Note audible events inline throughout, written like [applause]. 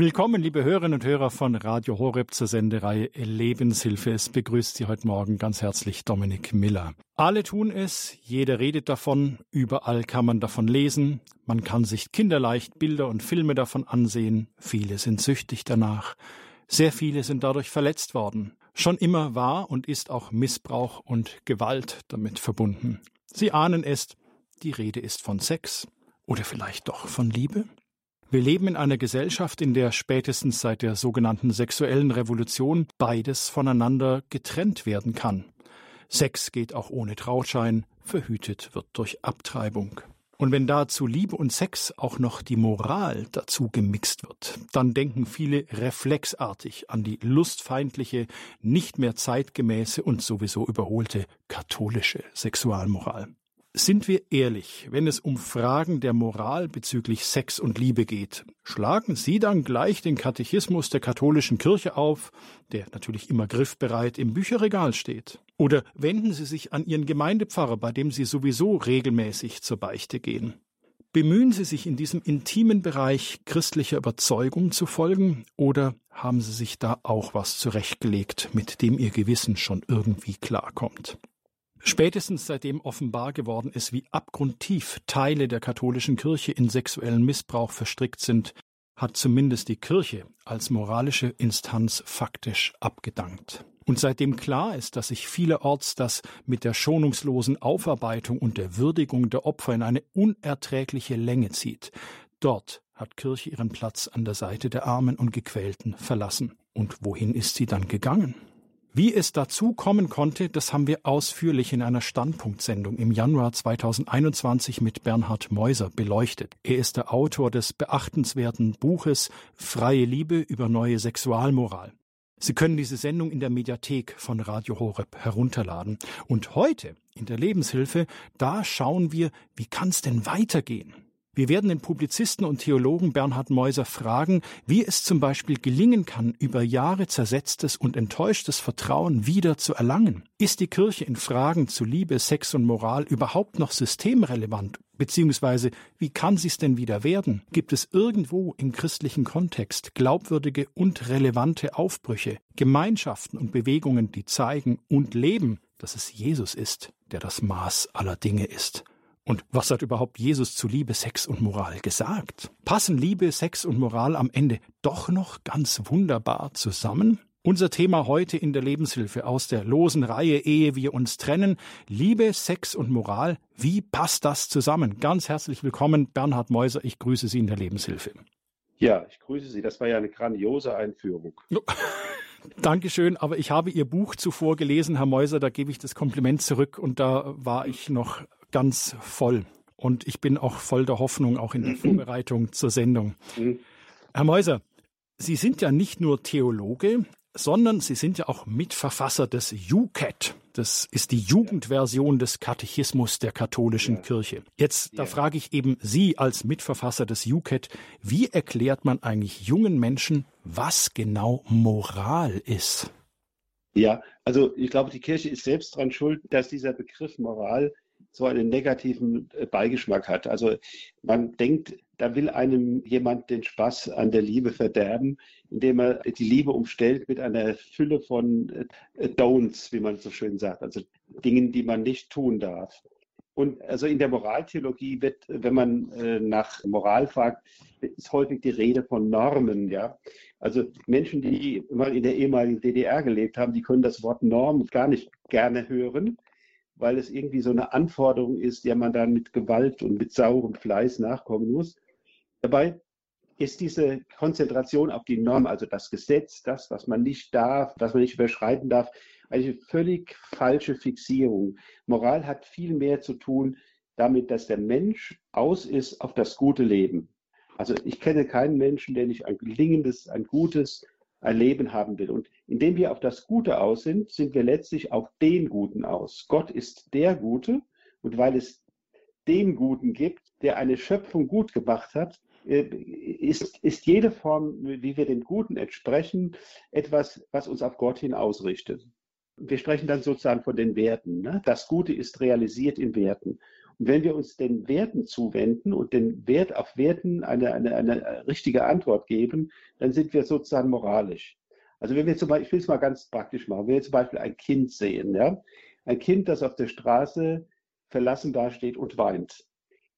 Willkommen, liebe Hörerinnen und Hörer von Radio Horeb zur Sendereihe Lebenshilfe. Es begrüßt Sie heute Morgen ganz herzlich Dominik Miller. Alle tun es, jeder redet davon, überall kann man davon lesen, man kann sich kinderleicht Bilder und Filme davon ansehen, viele sind süchtig danach, sehr viele sind dadurch verletzt worden. Schon immer war und ist auch Missbrauch und Gewalt damit verbunden. Sie ahnen es, die Rede ist von Sex oder vielleicht doch von Liebe? Wir leben in einer Gesellschaft, in der spätestens seit der sogenannten sexuellen Revolution beides voneinander getrennt werden kann. Sex geht auch ohne Trauschein, verhütet wird durch Abtreibung. Und wenn dazu Liebe und Sex auch noch die Moral dazu gemixt wird, dann denken viele reflexartig an die lustfeindliche, nicht mehr zeitgemäße und sowieso überholte katholische Sexualmoral. Sind wir ehrlich, wenn es um Fragen der Moral bezüglich Sex und Liebe geht, schlagen Sie dann gleich den Katechismus der katholischen Kirche auf, der natürlich immer griffbereit im Bücherregal steht? Oder wenden Sie sich an Ihren Gemeindepfarrer, bei dem Sie sowieso regelmäßig zur Beichte gehen? Bemühen Sie sich in diesem intimen Bereich christlicher Überzeugung zu folgen, oder haben Sie sich da auch was zurechtgelegt, mit dem Ihr Gewissen schon irgendwie klarkommt? Spätestens seitdem offenbar geworden ist, wie abgrundtief Teile der katholischen Kirche in sexuellen Missbrauch verstrickt sind, hat zumindest die Kirche als moralische Instanz faktisch abgedankt. Und seitdem klar ist, dass sich vielerorts das mit der schonungslosen Aufarbeitung und der Würdigung der Opfer in eine unerträgliche Länge zieht, dort hat Kirche ihren Platz an der Seite der Armen und Gequälten verlassen. Und wohin ist sie dann gegangen? Wie es dazu kommen konnte, das haben wir ausführlich in einer Standpunktsendung im Januar 2021 mit Bernhard Meuser beleuchtet. Er ist der Autor des beachtenswerten Buches Freie Liebe über neue Sexualmoral. Sie können diese Sendung in der Mediathek von Radio Horeb herunterladen. Und heute in der Lebenshilfe, da schauen wir, wie kann es denn weitergehen? Wir werden den Publizisten und Theologen Bernhard Meuser fragen, wie es zum Beispiel gelingen kann, über Jahre zersetztes und enttäuschtes Vertrauen wieder zu erlangen. Ist die Kirche in Fragen zu Liebe, Sex und Moral überhaupt noch systemrelevant? Beziehungsweise, wie kann sie es denn wieder werden? Gibt es irgendwo im christlichen Kontext glaubwürdige und relevante Aufbrüche, Gemeinschaften und Bewegungen, die zeigen und leben, dass es Jesus ist, der das Maß aller Dinge ist? Und was hat überhaupt Jesus zu Liebe, Sex und Moral gesagt? Passen Liebe, Sex und Moral am Ende doch noch ganz wunderbar zusammen? Unser Thema heute in der Lebenshilfe aus der losen Reihe Ehe wir uns trennen. Liebe, Sex und Moral. Wie passt das zusammen? Ganz herzlich willkommen, Bernhard Meuser. Ich grüße Sie in der Lebenshilfe. Ja, ich grüße Sie. Das war ja eine grandiose Einführung. [laughs] Dankeschön, aber ich habe Ihr Buch zuvor gelesen, Herr Meuser, da gebe ich das Kompliment zurück und da war ich noch ganz voll. Und ich bin auch voll der Hoffnung, auch in der [clears throat] Vorbereitung zur Sendung. Mhm. Herr Meuser, Sie sind ja nicht nur Theologe, sondern Sie sind ja auch Mitverfasser des UCAT. Das ist die Jugendversion des Katechismus der katholischen ja. Kirche. Jetzt, da ja. frage ich eben Sie als Mitverfasser des UCAT, wie erklärt man eigentlich jungen Menschen, was genau Moral ist? Ja, also ich glaube, die Kirche ist selbst daran schuld, dass dieser Begriff Moral so einen negativen äh, Beigeschmack hat. Also man denkt, da will einem jemand den Spaß an der Liebe verderben, indem er die Liebe umstellt mit einer Fülle von äh, Don'ts, wie man so schön sagt, also Dingen, die man nicht tun darf. Und also in der Moraltheologie wird, wenn man äh, nach Moral fragt, ist häufig die Rede von Normen, ja. Also Menschen, die mal in der ehemaligen DDR gelebt haben, die können das Wort Norm gar nicht gerne hören, weil es irgendwie so eine Anforderung ist, der man dann mit Gewalt und mit saurem Fleiß nachkommen muss. Dabei ist diese Konzentration auf die Norm, also das Gesetz, das, was man nicht darf, was man nicht überschreiten darf, eine völlig falsche Fixierung. Moral hat viel mehr zu tun damit, dass der Mensch aus ist auf das gute Leben. Also ich kenne keinen Menschen, der nicht ein gelingendes, ein gutes, ein Leben haben will. Und indem wir auf das Gute aus sind, sind wir letztlich auf den Guten aus. Gott ist der Gute und weil es den Guten gibt, der eine Schöpfung gut gemacht hat, äh, ist, ist jede Form, wie wir dem Guten entsprechen, etwas, was uns auf Gott hin ausrichtet. Wir sprechen dann sozusagen von den Werten. Ne? Das Gute ist realisiert in Werten. Und wenn wir uns den Werten zuwenden und den Wert auf Werten eine, eine, eine richtige Antwort geben, dann sind wir sozusagen moralisch. Also wenn wir zum Beispiel, ich will es mal ganz praktisch machen, wenn wir zum Beispiel ein Kind sehen, ja, ein Kind, das auf der Straße verlassen dasteht und weint,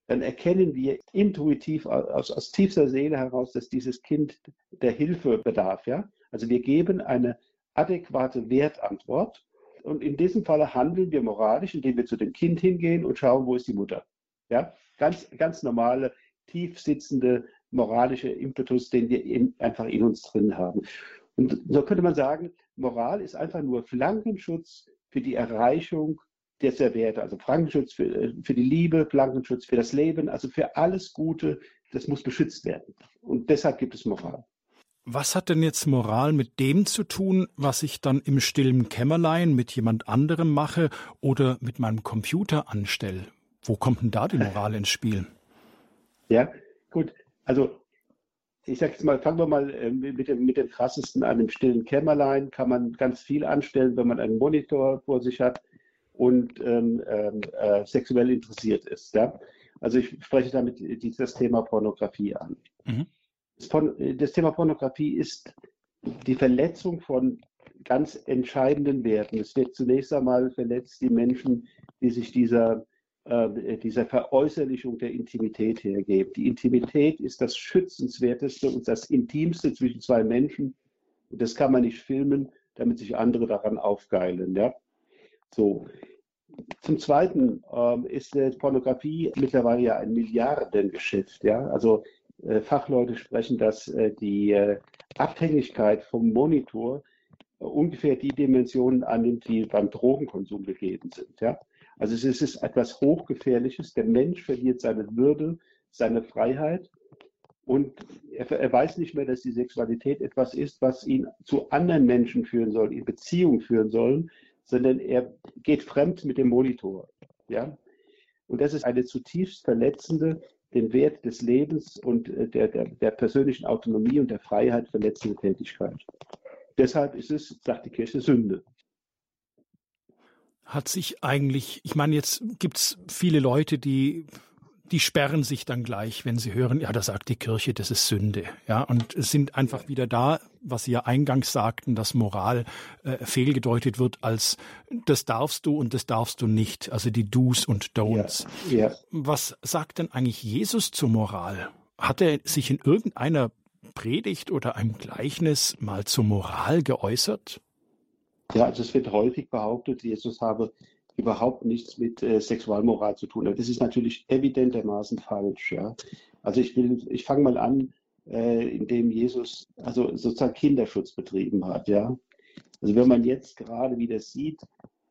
dann erkennen wir intuitiv aus, aus tiefster Seele heraus, dass dieses Kind der Hilfe bedarf. Ja? Also wir geben eine adäquate Wertantwort und in diesem Falle handeln wir moralisch, indem wir zu dem Kind hingehen und schauen, wo ist die Mutter. Ja? Ganz, ganz normale, tief sitzende moralische Impetus, den wir in, einfach in uns drin haben. Und so könnte man sagen, Moral ist einfach nur Flankenschutz für die Erreichung dieser Werte. Also Flankenschutz für, äh, für die Liebe, Flankenschutz für das Leben, also für alles Gute, das muss beschützt werden. Und deshalb gibt es Moral. Was hat denn jetzt Moral mit dem zu tun, was ich dann im stillen Kämmerlein mit jemand anderem mache oder mit meinem Computer anstelle? Wo kommt denn da die Moral ins Spiel? Ja, gut. Also ich sage jetzt mal, fangen wir mal äh, mit dem, mit dem krassesten an. Im stillen Kämmerlein kann man ganz viel anstellen, wenn man einen Monitor vor sich hat und ähm, ähm äh, sexuell interessiert ist. Ja? Also ich spreche damit dieses Thema Pornografie an. Mhm. Das, das Thema Pornografie ist die Verletzung von ganz entscheidenden Werten. Es wird zunächst einmal verletzt die Menschen, die sich dieser äh, dieser Veräußerlichung der Intimität hergeben. Die Intimität ist das Schützenswerteste und das Intimste zwischen zwei Menschen. Und das kann man nicht filmen, damit sich andere daran aufgeilen. Ja? So. Zum Zweiten ähm, ist äh, Pornografie mittlerweile ja ein Milliardengeschäft. Ja? Also äh, Fachleute sprechen, dass äh, die äh, Abhängigkeit vom Monitor äh, ungefähr die Dimensionen annimmt, die beim Drogenkonsum gegeben sind. Ja? Also es ist etwas Hochgefährliches. Der Mensch verliert seine Würde, seine Freiheit und er, er, weiß nicht mehr, dass die Sexualität etwas ist, was ihn zu anderen Menschen führen soll, in Beziehung führen soll, sondern er geht fremd mit dem Monitor. Ja? Und das ist eine zutiefst verletzende, den Wert des Lebens und äh, der, der, der persönlichen Autonomie und der Freiheit verletzende Tätigkeit. Deshalb ist es, sagt die Kirche, Sünde hat sich eigentlich, ich meine, jetzt gibt's viele Leute, die die sperren sich dann gleich, wenn sie hören, ja, da sagt die Kirche, das ist Sünde. Ja, und es sind einfach wieder da, was Sie ja eingangs sagten, dass Moral äh, fehlgedeutet wird als das darfst du und das darfst du nicht, also die Do's und Don'ts. Ja, ja. Was sagt denn eigentlich Jesus zur Moral? Hat er sich in irgendeiner Predigt oder einem Gleichnis mal zur Moral geäußert? Ja, also es wird häufig behauptet, Jesus habe überhaupt nichts mit äh, Sexualmoral zu tun. Das ist natürlich evidentermaßen falsch. Ja? Also ich will, ich fange mal an, äh, indem Jesus also sozusagen Kinderschutz betrieben hat. Ja? Also wenn man jetzt gerade wieder sieht,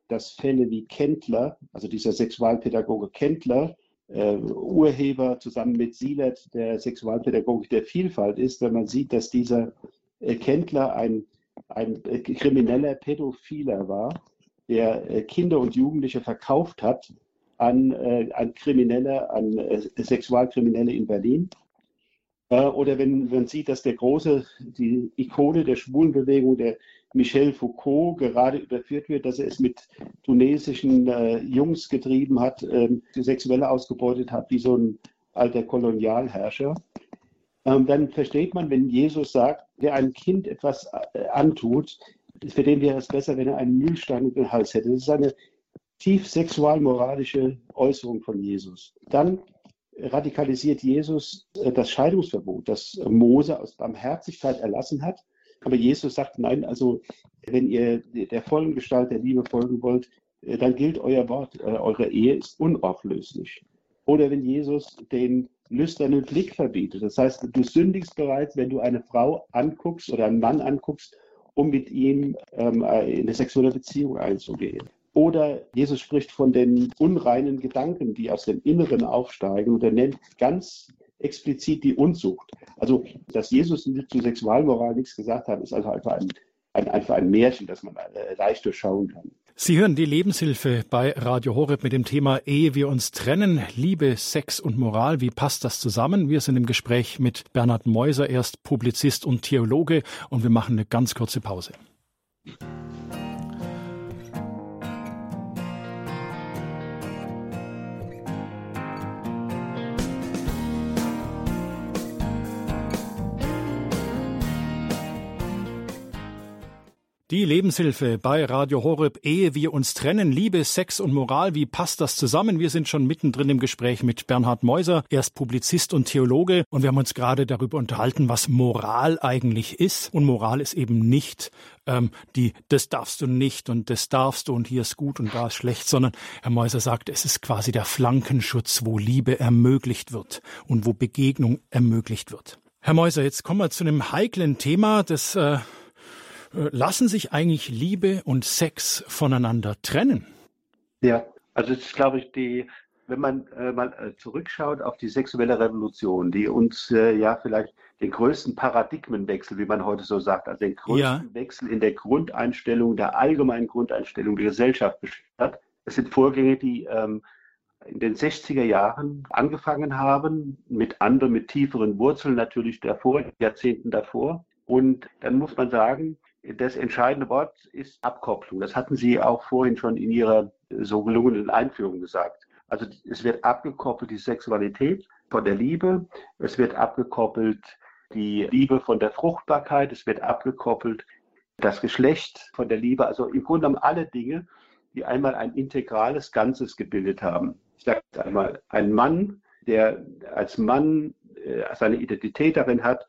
dass Fälle wie Kendler, also dieser Sexualpädagoge Kendler, äh, Urheber zusammen mit Sielert der Sexualpädagogik der Vielfalt ist, wenn man sieht, dass dieser äh, Kendler ein ein äh, krimineller Pädophiler war, der äh, Kinder und Jugendliche verkauft hat an, äh, an Kriminelle, an Sexualkriminelle in Berlin. Oder wenn man sieht, dass der große, die Ikone der Schwulenbewegung, der Michel Foucault, gerade überführt wird, dass er es mit tunesischen äh, Jungs getrieben hat, ähm, sexuell ausgebeutet hat, wie so ein alter Kolonialherrscher ähm, dann versteht man, wenn Jesus sagt, wer einem Kind etwas äh, antut, für den wäre es besser, wenn er einen Mühlstein in den Hals hätte. Das ist eine tief sexualmoralische Äußerung von Jesus. Dann radikalisiert Jesus äh, das Scheidungsverbot, das Mose aus Barmherzigkeit erlassen hat. Aber Jesus sagt, nein, also wenn ihr der vollen Gestalt der Liebe folgen wollt, äh, dann gilt euer Wort, eure Ehe ist unauflöslich. Oder wenn Jesus den lüsternen Blick verbietet. Das heißt, du sündigst bereits, wenn du eine Frau anguckst oder einen Mann anguckst, um mit ihm ähm, in eine sexuelle Beziehung einzugehen. Oder Jesus spricht von den unreinen Gedanken, die aus dem Inneren aufsteigen und er nennt ganz explizit die Unzucht. Also, dass Jesus zu Sexualmoral nichts gesagt hat, ist also einfach ein, ein, einfach ein Märchen, das man äh, leicht durchschauen kann. Sie hören die Lebenshilfe bei Radio Horeb mit dem Thema Ehe wir uns trennen, Liebe, Sex und Moral. Wie passt das zusammen? Wir sind im Gespräch mit Bernhard Meuser, erst Publizist und Theologe, und wir machen eine ganz kurze Pause. Die Lebenshilfe bei Radio Horeb, ehe wir uns trennen, Liebe, Sex und Moral, wie passt das zusammen? Wir sind schon mittendrin im Gespräch mit Bernhard Meuser, er ist Publizist und Theologe und wir haben uns gerade darüber unterhalten, was Moral eigentlich ist. Und Moral ist eben nicht ähm, die, das darfst du nicht und das darfst du und hier ist gut und da ist schlecht, sondern Herr Meuser sagt, es ist quasi der Flankenschutz, wo Liebe ermöglicht wird und wo Begegnung ermöglicht wird. Herr Meuser, jetzt kommen wir zu einem heiklen Thema, das äh, lassen sich eigentlich Liebe und Sex voneinander trennen? Ja, also das ist, glaube ich, die, wenn man äh, mal äh, zurückschaut auf die sexuelle Revolution, die uns äh, ja vielleicht den größten Paradigmenwechsel, wie man heute so sagt, also den größten ja. Wechsel in der Grundeinstellung, der allgemeinen Grundeinstellung der Gesellschaft beschert hat. Das sind Vorgänge, die ähm, in den 60er Jahren angefangen haben, mit anderen, mit tieferen Wurzeln natürlich davor, Jahrzehnten davor. Und dann muss man sagen, das entscheidende Wort ist Abkopplung. Das hatten Sie auch vorhin schon in Ihrer so gelungenen Einführung gesagt. Also es wird abgekoppelt die Sexualität von der Liebe, es wird abgekoppelt die Liebe von der Fruchtbarkeit, es wird abgekoppelt das Geschlecht von der Liebe, also im Grunde genommen alle Dinge, die einmal ein integrales Ganzes gebildet haben. Ich sage einmal, ein Mann, der als Mann äh, seine Identität darin hat,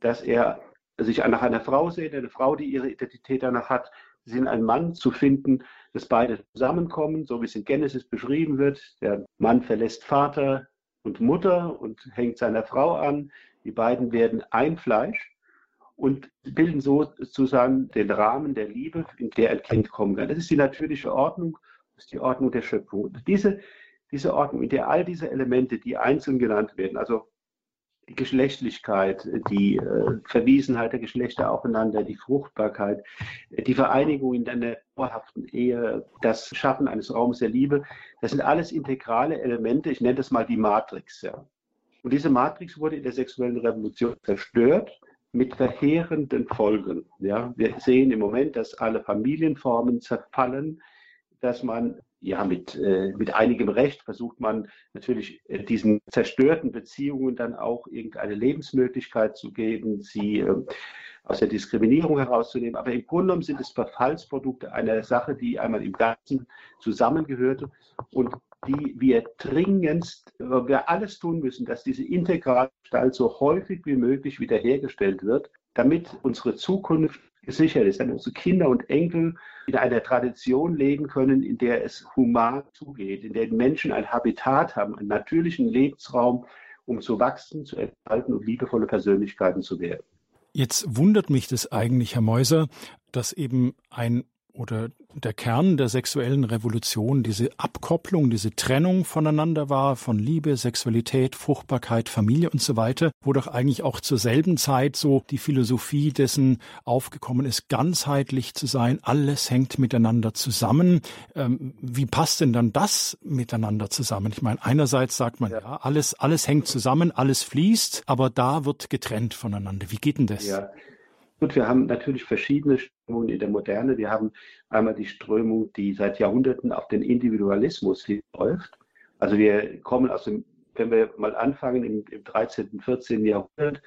dass er sich nach einer Frau sehen, eine Frau, die ihre Identität danach hat, sie in einem Mann zu finden, dass beide zusammenkommen, so wie es in Genesis beschrieben wird. Der Mann verlässt Vater und Mutter und hängt seiner Frau an. Die beiden werden ein Fleisch und bilden sozusagen den Rahmen der Liebe, in der ein Kind kommen kann. Das ist die natürliche Ordnung, das ist die Ordnung der Schöpfung. Diese, diese Ordnung, in der all diese Elemente, die einzeln genannt werden, also die Geschlechtlichkeit, die äh, Verwiesenheit der Geschlechter aufeinander, die Fruchtbarkeit, die Vereinigung in einer dauerhaften Ehe, das Schaffen eines Raums der Liebe, das sind alles integrale Elemente. Ich nenne das mal die Matrix. Ja. Und diese Matrix wurde in der sexuellen Revolution zerstört mit verheerenden Folgen. Ja. Wir sehen im Moment, dass alle Familienformen zerfallen, dass man ja, mit, äh, mit einigem Recht versucht man natürlich äh, diesen zerstörten Beziehungen dann auch irgendeine Lebensmöglichkeit zu geben, sie äh, aus der Diskriminierung herauszunehmen. Aber im Grunde genommen sind es Verfallsprodukte einer Sache, die einmal im Ganzen zusammengehörte und die wir dringendst, wir alles tun müssen, dass diese integrale Gestalt so häufig wie möglich wiederhergestellt wird, damit unsere Zukunft gesichert ist, damit unsere Kinder und Enkel in einer Tradition leben können, in der es human zugeht, in der Menschen ein Habitat haben, einen natürlichen Lebensraum, um zu wachsen, zu entfalten und liebevolle Persönlichkeiten zu werden. Jetzt wundert mich das eigentlich, Herr Meuser, dass eben ein oder der Kern der sexuellen Revolution diese Abkopplung, diese Trennung voneinander war, von Liebe, Sexualität, Fruchtbarkeit, Familie und so weiter, wo doch eigentlich auch zur selben Zeit so die Philosophie dessen aufgekommen ist, ganzheitlich zu sein, alles hängt miteinander zusammen. Ähm, wie passt denn dann das miteinander zusammen? Ich meine, einerseits sagt man, ja, ja alles, alles hängt zusammen, alles fließt, aber da wird getrennt voneinander. Wie geht denn das? Ja. Gut, wir haben natürlich verschiedene Strömungen in der Moderne. Wir haben einmal die Strömung, die seit Jahrhunderten auf den Individualismus läuft. Also wir kommen aus dem, wenn wir mal anfangen im, im 13., 14. Jahrhundert,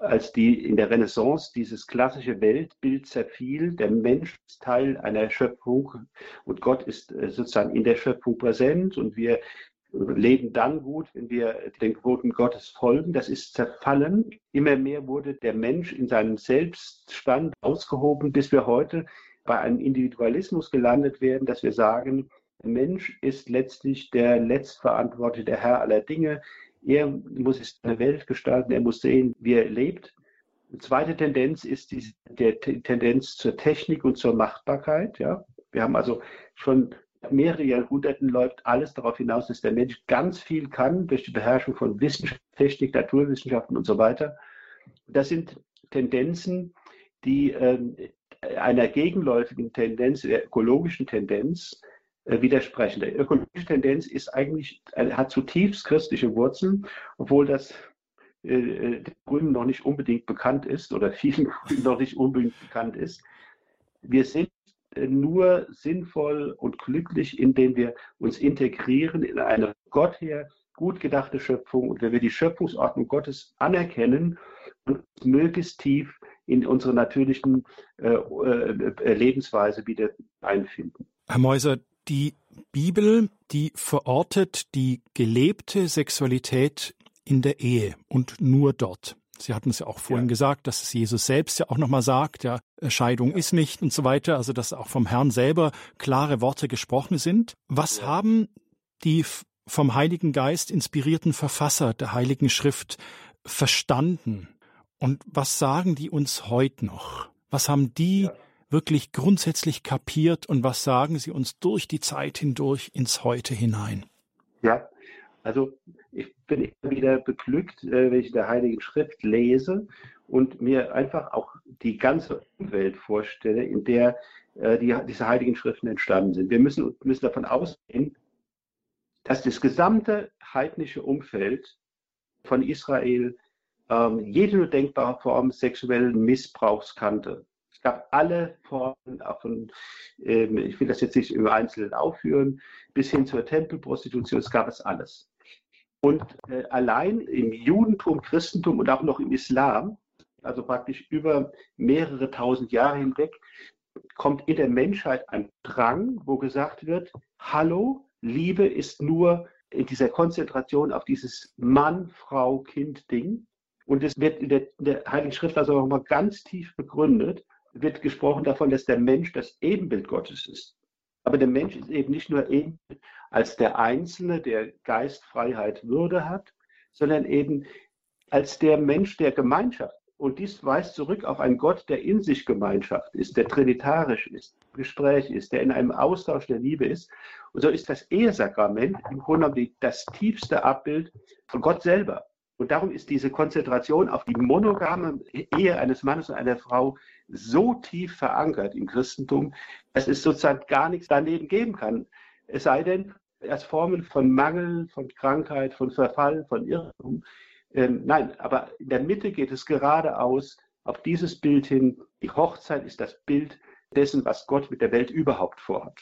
als die in der Renaissance dieses klassische Weltbild zerfiel, der Mensch ist Teil einer Schöpfung und Gott ist äh, sozusagen in der Schöpfung präsent und wir leben dann gut, wenn wir den Geboten Gottes folgen. Das ist zerfallen. Immer mehr wurde der Mensch in seinem Selbststand ausgehoben, bis wir heute bei einem Individualismus gelandet werden, dass wir sagen, der Mensch ist letztlich der letztverantwortliche, Herr aller Dinge. Er muss seine Welt gestalten, er muss sehen, wie er lebt. Die zweite Tendenz ist die der Tendenz zur Technik und zur Machtbarkeit. Ja. Wir haben also schon mehrere Jahrhunderten läuft alles darauf hinaus, dass der Mensch ganz viel kann durch die Beherrschung von Wissenschaft, Technik, Naturwissenschaften und so weiter. Das sind Tendenzen, die äh, einer gegenläufigen Tendenz, der ökologischen Tendenz, äh, widersprechen. Die ökologische Tendenz ist eigentlich, äh, hat zutiefst christliche Wurzeln, obwohl das äh, äh, den Grünen noch nicht unbedingt bekannt ist oder vielen [laughs] Grünen noch nicht unbedingt bekannt ist. Wir sind nur sinnvoll und glücklich, indem wir uns integrieren in eine Gott her gut gedachte Schöpfung und wenn wir die Schöpfungsordnung Gottes anerkennen und möglichst tief in unsere natürlichen äh, äh, Lebensweise wieder einfinden. Herr Meuser, die Bibel, die verortet die gelebte Sexualität in der Ehe und nur dort. Sie hatten es ja auch vorhin ja. gesagt, dass es Jesus selbst ja auch nochmal sagt, ja, Scheidung ja. ist nicht und so weiter, also dass auch vom Herrn selber klare Worte gesprochen sind. Was ja. haben die vom Heiligen Geist inspirierten Verfasser der Heiligen Schrift verstanden? Und was sagen die uns heute noch? Was haben die wirklich grundsätzlich kapiert und was sagen sie uns durch die Zeit hindurch ins Heute hinein? Ja, also ich bin immer wieder beglückt, äh, wenn ich der Heiligen Schrift lese und mir einfach auch die ganze Umwelt vorstelle, in der äh, die, diese Heiligen Schriften entstanden sind. Wir müssen, müssen davon ausgehen, dass das gesamte heidnische Umfeld von Israel ähm, jede nur denkbare Form sexuellen Missbrauchs kannte. Es gab alle Formen, von, ähm, ich will das jetzt nicht im Einzelnen aufführen, bis hin zur Tempelprostitution, es gab es alles. Und äh, allein im Judentum, Christentum und auch noch im Islam, also praktisch über mehrere tausend Jahre hinweg, kommt in der Menschheit ein Drang, wo gesagt wird, hallo, Liebe ist nur in dieser Konzentration auf dieses Mann, Frau, Kind Ding. Und es wird in der, in der Heiligen Schrift also nochmal ganz tief begründet, wird gesprochen davon, dass der Mensch das Ebenbild Gottes ist. Aber der Mensch ist eben nicht nur eben als der Einzelne, der Geist, Freiheit, Würde hat, sondern eben als der Mensch der Gemeinschaft. Und dies weist zurück auf einen Gott, der in sich Gemeinschaft ist, der trinitarisch ist, Gespräch ist, der in einem Austausch der Liebe ist. Und so ist das Ehesakrament im Grunde genommen das tiefste Abbild von Gott selber. Und darum ist diese Konzentration auf die monogame Ehe eines Mannes und einer Frau so tief verankert im Christentum, dass es sozusagen gar nichts daneben geben kann. Es sei denn, als Formen von Mangel, von Krankheit, von Verfall, von Irrtum. Ähm, nein, aber in der Mitte geht es geradeaus auf dieses Bild hin. Die Hochzeit ist das Bild dessen, was Gott mit der Welt überhaupt vorhat.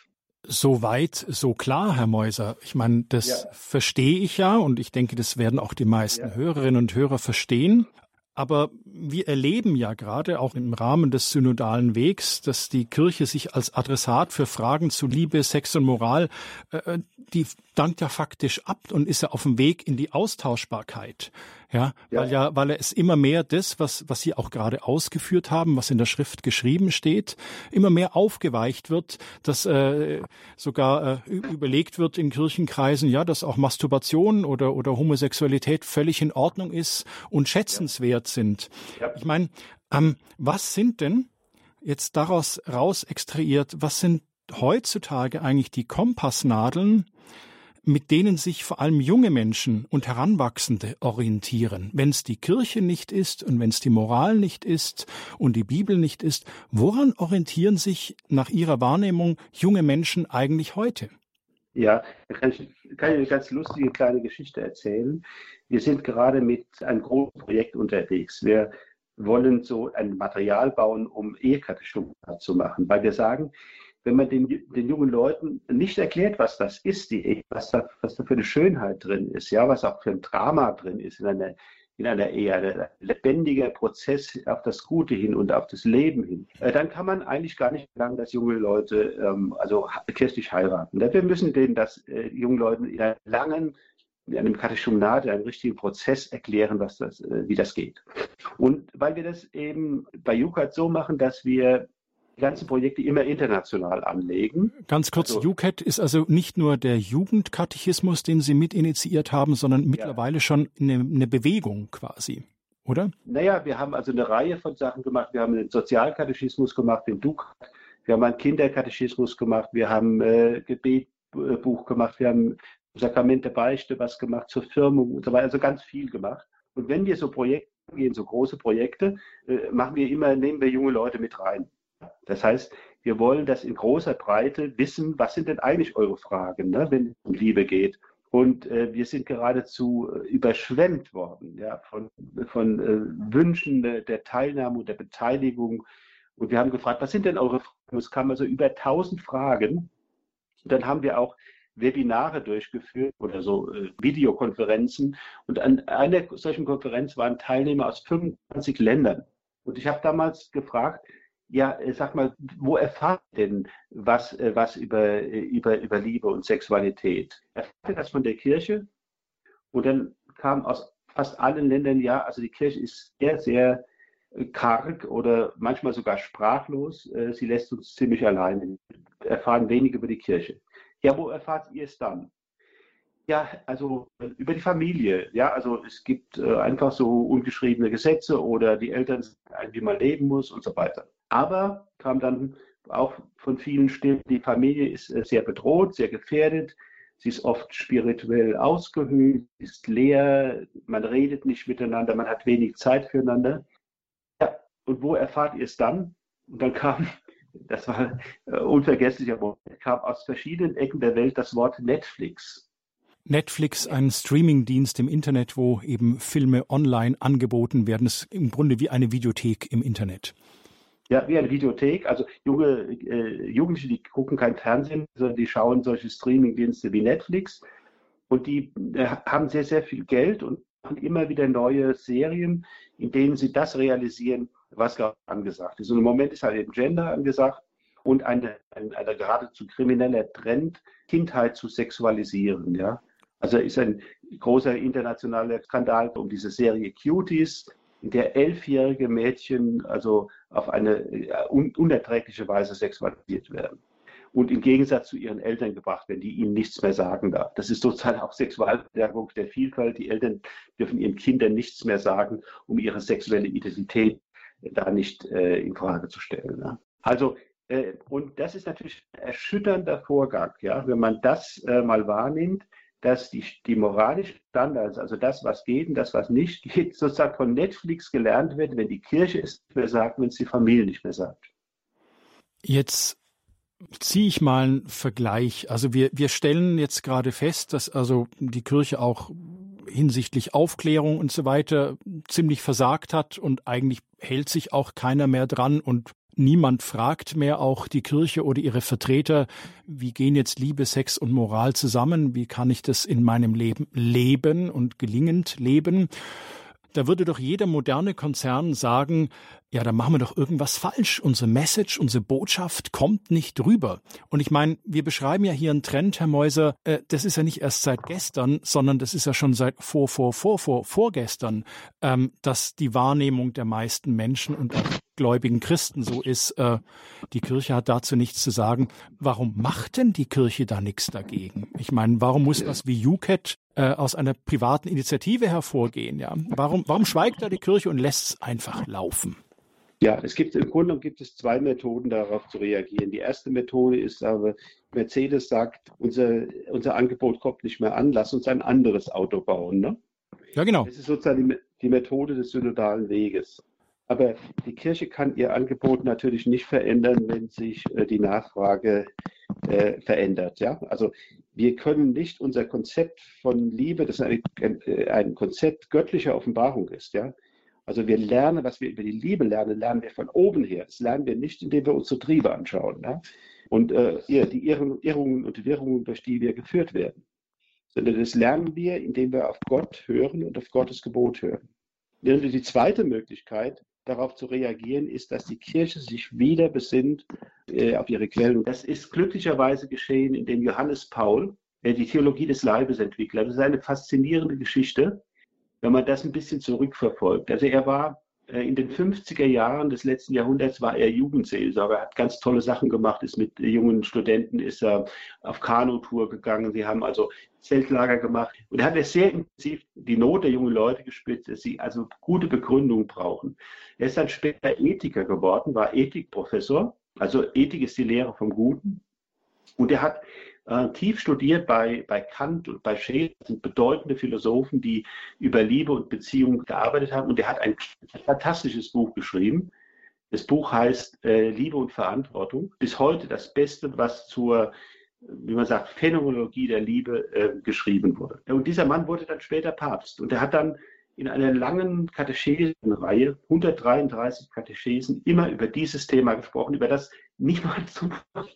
So weit, so klar, Herr Meuser. Ich meine, das ja. verstehe ich ja und ich denke, das werden auch die meisten ja. Hörerinnen und Hörer verstehen. Aber wir erleben ja gerade auch im Rahmen des synodalen Wegs, dass die Kirche sich als Adressat für Fragen zu Liebe, Sex und Moral, äh, äh die dankt ja faktisch ab und ist ja auf dem Weg in die Austauschbarkeit. Ja, ja, weil ja, weil es immer mehr das, was, was Sie auch gerade ausgeführt haben, was in der Schrift geschrieben steht, immer mehr aufgeweicht wird, dass äh, sogar äh, überlegt wird in Kirchenkreisen, ja, dass auch Masturbation oder, oder Homosexualität völlig in Ordnung ist und schätzenswert ja. sind. Ja. Ich meine, ähm, was sind denn jetzt daraus raus extrahiert, was sind heutzutage eigentlich die Kompassnadeln, mit denen sich vor allem junge Menschen und Heranwachsende orientieren. Wenn es die Kirche nicht ist und wenn es die Moral nicht ist und die Bibel nicht ist, woran orientieren sich nach Ihrer Wahrnehmung junge Menschen eigentlich heute? Ja, da kann ich, kann ich eine ganz lustige kleine Geschichte erzählen. Wir sind gerade mit einem großen Projekt unterwegs. Wir wollen so ein Material bauen, um Ehekatechismus zu machen, weil wir sagen, wenn man den, den jungen Leuten nicht erklärt, was das ist, die was da, was da für eine Schönheit drin ist, ja, was auch für ein Drama drin ist in einer, in einer Ehe, ein lebendiger Prozess auf das Gute hin und auf das Leben hin, äh, dann kann man eigentlich gar nicht sagen, dass junge Leute ähm, also kirchlich heiraten. Wir müssen denen das äh, jungen Leuten in einem langen in einem Katechumenat, in einem richtigen Prozess erklären, was das, äh, wie das geht. Und weil wir das eben bei JUCAT so machen, dass wir die ganzen Projekte immer international anlegen. Ganz kurz, also, UCAT ist also nicht nur der Jugendkatechismus, den Sie mitinitiiert haben, sondern ja. mittlerweile schon eine, eine Bewegung quasi oder? Naja, wir haben also eine Reihe von Sachen gemacht. Wir haben einen Sozialkatechismus gemacht, den DUK. Wir haben einen Kinderkatechismus gemacht. Wir haben äh, Gebetbuch gemacht. Wir haben Sakrament der Beichte was gemacht zur Firmung und so weiter. Also ganz viel gemacht. Und wenn wir so Projekte gehen, so große Projekte, äh, machen wir immer, nehmen wir junge Leute mit rein. Das heißt, wir wollen das in großer Breite wissen, was sind denn eigentlich eure Fragen, ne, wenn es um Liebe geht. Und äh, wir sind geradezu äh, überschwemmt worden ja, von, von äh, Wünschen der, Teilnahme und der Beteiligung. Und wir haben gefragt, was sind denn eure Fragen? Es kamen also über 1000 Fragen. Und dann haben wir auch Webinare durchgeführt oder so äh, Videokonferenzen. Und an einer solchen Konferenz waren Teilnehmer aus 25 Ländern. Und ich habe damals gefragt, ja, äh, sag mal, wo erfahrt ihr denn was, äh, was über, äh, über, über Liebe und Sexualität? Erfahrt ihr das von der Kirche? Und dann kam aus fast allen Ländern, ja, also die Kirche ist sehr, sehr karg oder manchmal sogar sprachlos. Sie lässt uns ziemlich allein, erfahren wenig über die Kirche. Ja, wo erfahrt ihr es dann? Ja, also über die Familie. Ja, also es gibt einfach so ungeschriebene Gesetze oder die Eltern wie man leben muss und so weiter. Aber kam dann auch von vielen Stimmen, die Familie ist äh, sehr bedroht, sehr gefährdet. Sie ist oft spirituell ausgehöhlt, ist leer, man redet nicht miteinander, man hat wenig Zeit füreinander. Ja, und wo erfahrt ihr es dann? Und dann kam, [laughs] das war äh, unvergesslicher Moment, kam aus verschiedenen Ecken der Welt das Wort Netflix. Netflix, ein Streamingdienst im Internet, wo eben Filme online angeboten werden. Ist im Grunde wie eine Videothek im Internet. Ja, wie eine Videothek. Also junge äh, Jugendliche, die gucken kein Fernsehen, sondern die schauen solche Streamingdienste wie Netflix. Und die äh, haben sehr, sehr viel Geld und machen immer wieder neue Serien, in denen sie das realisieren, was gerade angesagt ist. Und im Moment ist halt eben Gender angesagt und eine, ein, ein geradezu krimineller Trend, Kindheit zu sexualisieren. Ja? Also ist ein großer internationaler Skandal um diese Serie Cuties, in der elfjährige Mädchen also auf eine äh, un unerträgliche Weise sexualisiert werden und im Gegensatz zu ihren Eltern gebracht werden, die ihnen nichts mehr sagen darf. Das ist sozusagen auch Sexualpädagogik der Vielfalt. Die Eltern dürfen ihren Kindern nichts mehr sagen, um ihre sexuelle Identität da nicht äh, in Frage zu stellen. Ja. Also äh, und das ist natürlich ein erschütternder Vorgang, ja, wenn man das äh, mal wahrnimmt, dass die, die moralischen Standards, also das, was geht und das, was nicht [laughs] geht, sozusagen von Netflix gelernt wird, wenn die Kirche es nicht mehr sagt, wenn es die Familie nicht mehr sagt. Jetzt ziehe ich mal einen Vergleich. Also wir, wir stellen jetzt gerade fest, dass also die Kirche auch hinsichtlich Aufklärung und so weiter ziemlich versagt hat und eigentlich hält sich auch keiner mehr dran und Niemand fragt mehr auch die Kirche oder ihre Vertreter, wie gehen jetzt Liebe, Sex und Moral zusammen? Wie kann ich das in meinem Leben leben und gelingend leben? Da würde doch jeder moderne Konzern sagen, ja, da machen wir doch irgendwas falsch. Unsere Message, unsere Botschaft kommt nicht rüber. Und ich meine, wir beschreiben ja hier einen Trend, Herr Mäuser, äh, das ist ja nicht erst seit gestern, sondern das ist ja schon seit vor, vor, vor, vor, vorgestern, ähm, dass die Wahrnehmung der meisten Menschen und auch gläubigen Christen so ist, äh, die Kirche hat dazu nichts zu sagen. Warum macht denn die Kirche da nichts dagegen? Ich meine, warum muss das wie UCAT äh, aus einer privaten Initiative hervorgehen? Ja, warum, warum schweigt da die Kirche und lässt es einfach laufen? Ja, es gibt im Grunde gibt es zwei Methoden, darauf zu reagieren. Die erste Methode ist aber, Mercedes sagt, unser, unser Angebot kommt nicht mehr an, lass uns ein anderes Auto bauen. Ne? Ja, genau. Das ist sozusagen die, die Methode des synodalen Weges. Aber die Kirche kann ihr Angebot natürlich nicht verändern, wenn sich äh, die Nachfrage äh, verändert. Ja? Also wir können nicht unser Konzept von Liebe, das ein, ein Konzept göttlicher Offenbarung ist, ja, also wir lernen, was wir über die Liebe lernen, lernen wir von oben her. Das lernen wir nicht, indem wir unsere Triebe anschauen. Ne? Und äh, die Irrungen und Wirrungen, durch die wir geführt werden. Sondern das lernen wir, indem wir auf Gott hören und auf Gottes Gebot hören. Die zweite Möglichkeit, darauf zu reagieren, ist, dass die Kirche sich wieder besinnt äh, auf ihre Quellen. Das ist glücklicherweise geschehen, indem Johannes Paul äh, die Theologie des Leibes entwickelt. Das ist eine faszinierende Geschichte wenn man das ein bisschen zurückverfolgt. Also er war in den 50er Jahren des letzten Jahrhunderts war er Jugendseelsorger, hat ganz tolle Sachen gemacht, ist mit jungen Studenten, ist er auf Kanutour gegangen, sie haben also Zeltlager gemacht. Und er hat sehr intensiv die Not der jungen Leute gespürt, dass sie also gute Begründung brauchen. Er ist dann später Ethiker geworden, war Ethikprofessor, also Ethik ist die Lehre vom Guten. Und er hat äh, tief studiert bei, bei Kant und bei Schäfer, sind bedeutende Philosophen, die über Liebe und Beziehung gearbeitet haben. Und er hat ein fantastisches Buch geschrieben. Das Buch heißt äh, Liebe und Verantwortung. Bis heute das Beste, was zur, wie man sagt, Phänomenologie der Liebe äh, geschrieben wurde. Und dieser Mann wurde dann später Papst. Und er hat dann in einer langen Katechesenreihe, 133 Katechesen, immer über dieses Thema gesprochen, über das niemand [laughs] zuvor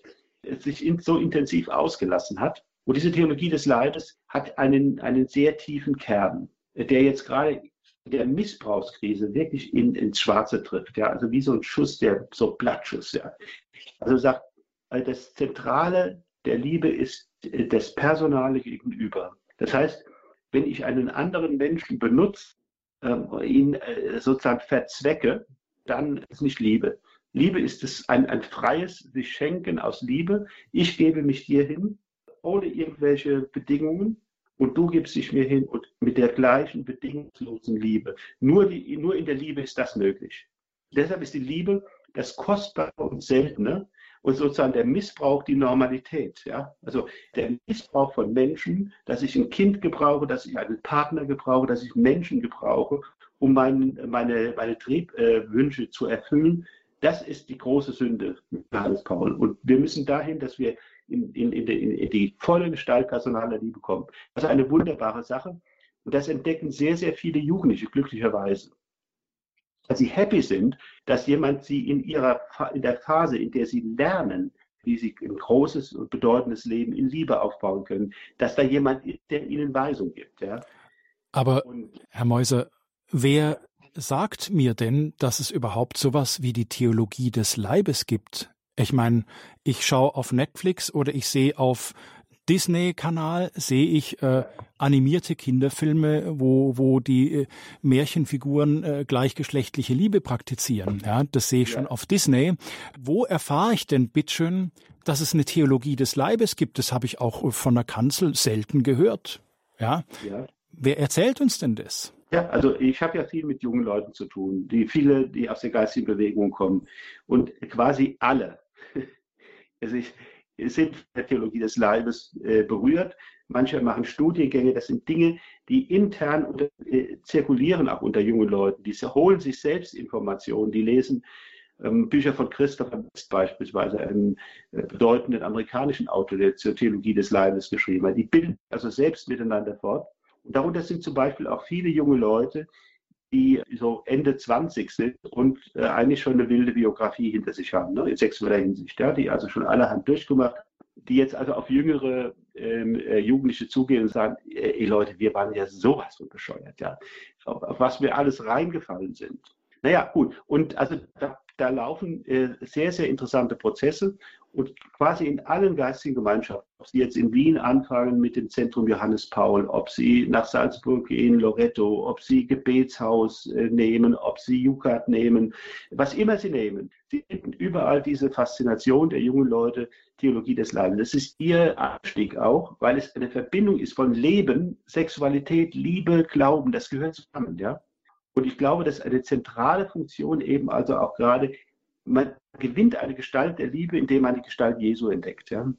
sich in, so intensiv ausgelassen hat. Und diese Theologie des Leides hat einen, einen sehr tiefen Kern, der jetzt gerade der Missbrauchskrise wirklich in, ins Schwarze trifft. Ja? Also wie so ein Schuss, der so Blattschuss. Ja? Also sagt, äh, das Zentrale der Liebe ist äh, das Personale gegenüber. Das heißt, wenn ich einen anderen Menschen benutze, äh, ihn äh, sozusagen verzwecke, dann ist nicht Liebe. Liebe ist es ein, ein freies sich schenken aus Liebe. Ich gebe mich dir hin, ohne irgendwelche Bedingungen und du gibst dich mir hin und mit der gleichen bedingungslosen Liebe. Nur, die, nur in der Liebe ist das möglich. Deshalb ist die Liebe das Kostbare und Seltene und sozusagen der Missbrauch die Normalität. Ja? Also der Missbrauch von Menschen, dass ich ein Kind gebrauche, dass ich einen Partner gebrauche, dass ich Menschen gebrauche, um mein, meine, meine Triebwünsche äh, zu erfüllen, das ist die große Sünde, Johannes Paul. Und wir müssen dahin, dass wir in, in, in, die, in die volle Gestalt personaler Liebe kommen. Das ist eine wunderbare Sache. Und das entdecken sehr, sehr viele Jugendliche glücklicherweise. Dass sie happy sind, dass jemand sie in ihrer in der Phase, in der sie lernen, wie sie ein großes und bedeutendes Leben in Liebe aufbauen können, dass da jemand ist, der ihnen Weisung gibt. Ja? Aber und, Herr Meuser, wer sagt mir denn, dass es überhaupt sowas wie die Theologie des Leibes gibt? Ich meine, ich schaue auf Netflix oder ich sehe auf Disney-Kanal sehe ich äh, animierte Kinderfilme, wo, wo die äh, Märchenfiguren äh, gleichgeschlechtliche Liebe praktizieren. Ja, das sehe ich ja. schon auf Disney. Wo erfahre ich denn bitteschön, dass es eine Theologie des Leibes gibt? Das habe ich auch von der Kanzel selten gehört. Ja. ja. Wer erzählt uns denn das? Ja, also ich habe ja viel mit jungen Leuten zu tun, die viele, die aus der geistigen Bewegung kommen. Und quasi alle, [laughs] also ich, sind der Theologie des Leibes äh, berührt. Manche machen Studiengänge, das sind Dinge, die intern unter, äh, zirkulieren auch unter jungen Leuten. Die holen sich selbst Informationen, die lesen ähm, Bücher von Christopher West beispielsweise, einem äh, bedeutenden amerikanischen Autor, der zur Theologie des Leibes geschrieben hat. Die bilden also selbst miteinander fort. Und darunter sind zum Beispiel auch viele junge Leute, die so Ende 20 sind und äh, eigentlich schon eine wilde Biografie hinter sich haben, ne, in sexueller Hinsicht, ja, die also schon allerhand durchgemacht, die jetzt also auf jüngere ähm, äh, Jugendliche zugehen und sagen, äh, ey Leute, wir waren ja sowas von bescheuert, ja, auf, auf was wir alles reingefallen sind. Naja, gut, und also da, da laufen äh, sehr, sehr interessante Prozesse und quasi in allen geistigen Gemeinschaften, ob Sie jetzt in Wien anfangen mit dem Zentrum Johannes Paul, ob Sie nach Salzburg gehen, Loretto, ob Sie Gebetshaus äh, nehmen, ob Sie Jukat nehmen, was immer Sie nehmen, Sie finden überall diese Faszination der jungen Leute, Theologie des Leibes. Das ist Ihr Anstieg auch, weil es eine Verbindung ist von Leben, Sexualität, Liebe, Glauben, das gehört zusammen, ja. Und ich glaube, dass eine zentrale Funktion eben also auch gerade man gewinnt eine Gestalt der Liebe, indem man die Gestalt Jesu entdeckt, ja?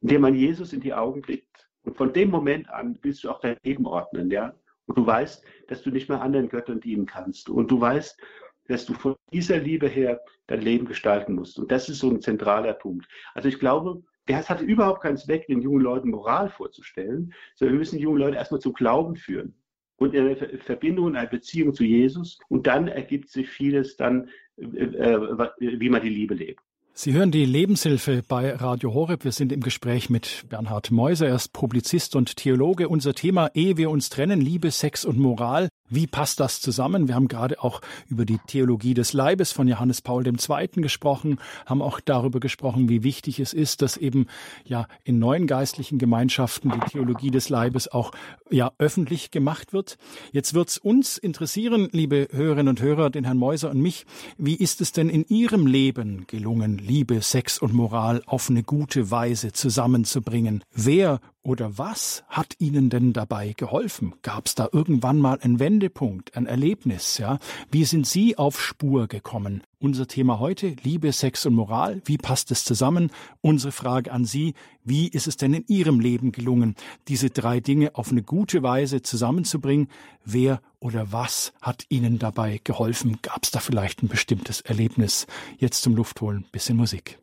indem man Jesus in die Augen blickt. Und von dem Moment an willst du auch dein Leben ordnen, ja. Und du weißt, dass du nicht mehr anderen Göttern dienen kannst. Und du weißt, dass du von dieser Liebe her dein Leben gestalten musst. Und das ist so ein zentraler Punkt. Also ich glaube, es hat überhaupt keinen Zweck, den jungen Leuten Moral vorzustellen, sondern wir müssen die jungen Leute erstmal zum Glauben führen und eine Verbindung, eine Beziehung zu Jesus. Und dann ergibt sich vieles dann, äh, äh, wie man die Liebe lebt. Sie hören die Lebenshilfe bei Radio Horeb. Wir sind im Gespräch mit Bernhard Meuser. Er ist Publizist und Theologe. Unser Thema, ehe wir uns trennen, Liebe, Sex und Moral. Wie passt das zusammen? Wir haben gerade auch über die Theologie des Leibes von Johannes Paul II. gesprochen, haben auch darüber gesprochen, wie wichtig es ist, dass eben ja in neuen geistlichen Gemeinschaften die Theologie des Leibes auch ja öffentlich gemacht wird. Jetzt wird's uns interessieren, liebe Hörerinnen und Hörer, den Herrn Meuser und mich, wie ist es denn in Ihrem Leben gelungen, Liebe, Sex und Moral auf eine gute Weise zusammenzubringen? Wer oder was hat Ihnen denn dabei geholfen? Gab es da irgendwann mal einen Wendepunkt, ein Erlebnis? Ja, wie sind Sie auf Spur gekommen? Unser Thema heute: Liebe, Sex und Moral. Wie passt es zusammen? Unsere Frage an Sie: Wie ist es denn in Ihrem Leben gelungen, diese drei Dinge auf eine gute Weise zusammenzubringen? Wer oder was hat Ihnen dabei geholfen? Gab es da vielleicht ein bestimmtes Erlebnis? Jetzt zum Luftholen, bisschen Musik.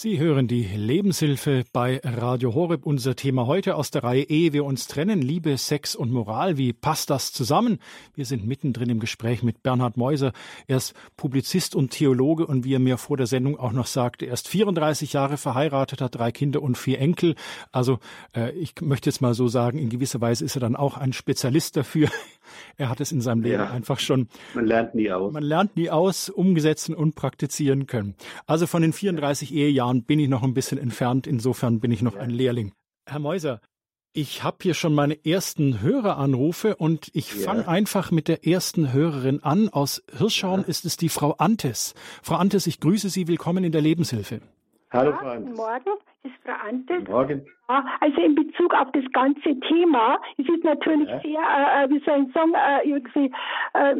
Sie hören die Lebenshilfe bei Radio Horeb. Unser Thema heute aus der Reihe Ehe wir uns trennen, Liebe, Sex und Moral. Wie passt das zusammen? Wir sind mittendrin im Gespräch mit Bernhard Meuser. Er ist Publizist und Theologe und wie er mir vor der Sendung auch noch sagte, er ist 34 Jahre verheiratet, hat drei Kinder und vier Enkel. Also äh, ich möchte jetzt mal so sagen, in gewisser Weise ist er dann auch ein Spezialist dafür. Er hat es in seinem Leben ja. einfach schon. Man lernt nie aus. Man lernt nie aus, umgesetzen und praktizieren können. Also von den 34 Ehejahren bin ich noch ein bisschen entfernt. Insofern bin ich noch ja. ein Lehrling. Herr Meuser, ich habe hier schon meine ersten Höreranrufe und ich ja. fange einfach mit der ersten Hörerin an. Aus Hirschhorn ist es die Frau Antes. Frau Antes, ich grüße Sie. Willkommen in der Lebenshilfe. Hallo, Frau Antes. Guten Morgen, ist Frau Antes. Morgen. Also in Bezug auf das ganze Thema, es ist natürlich ja. sehr, äh, äh, wie soll ich sagen, äh, irgendwie äh,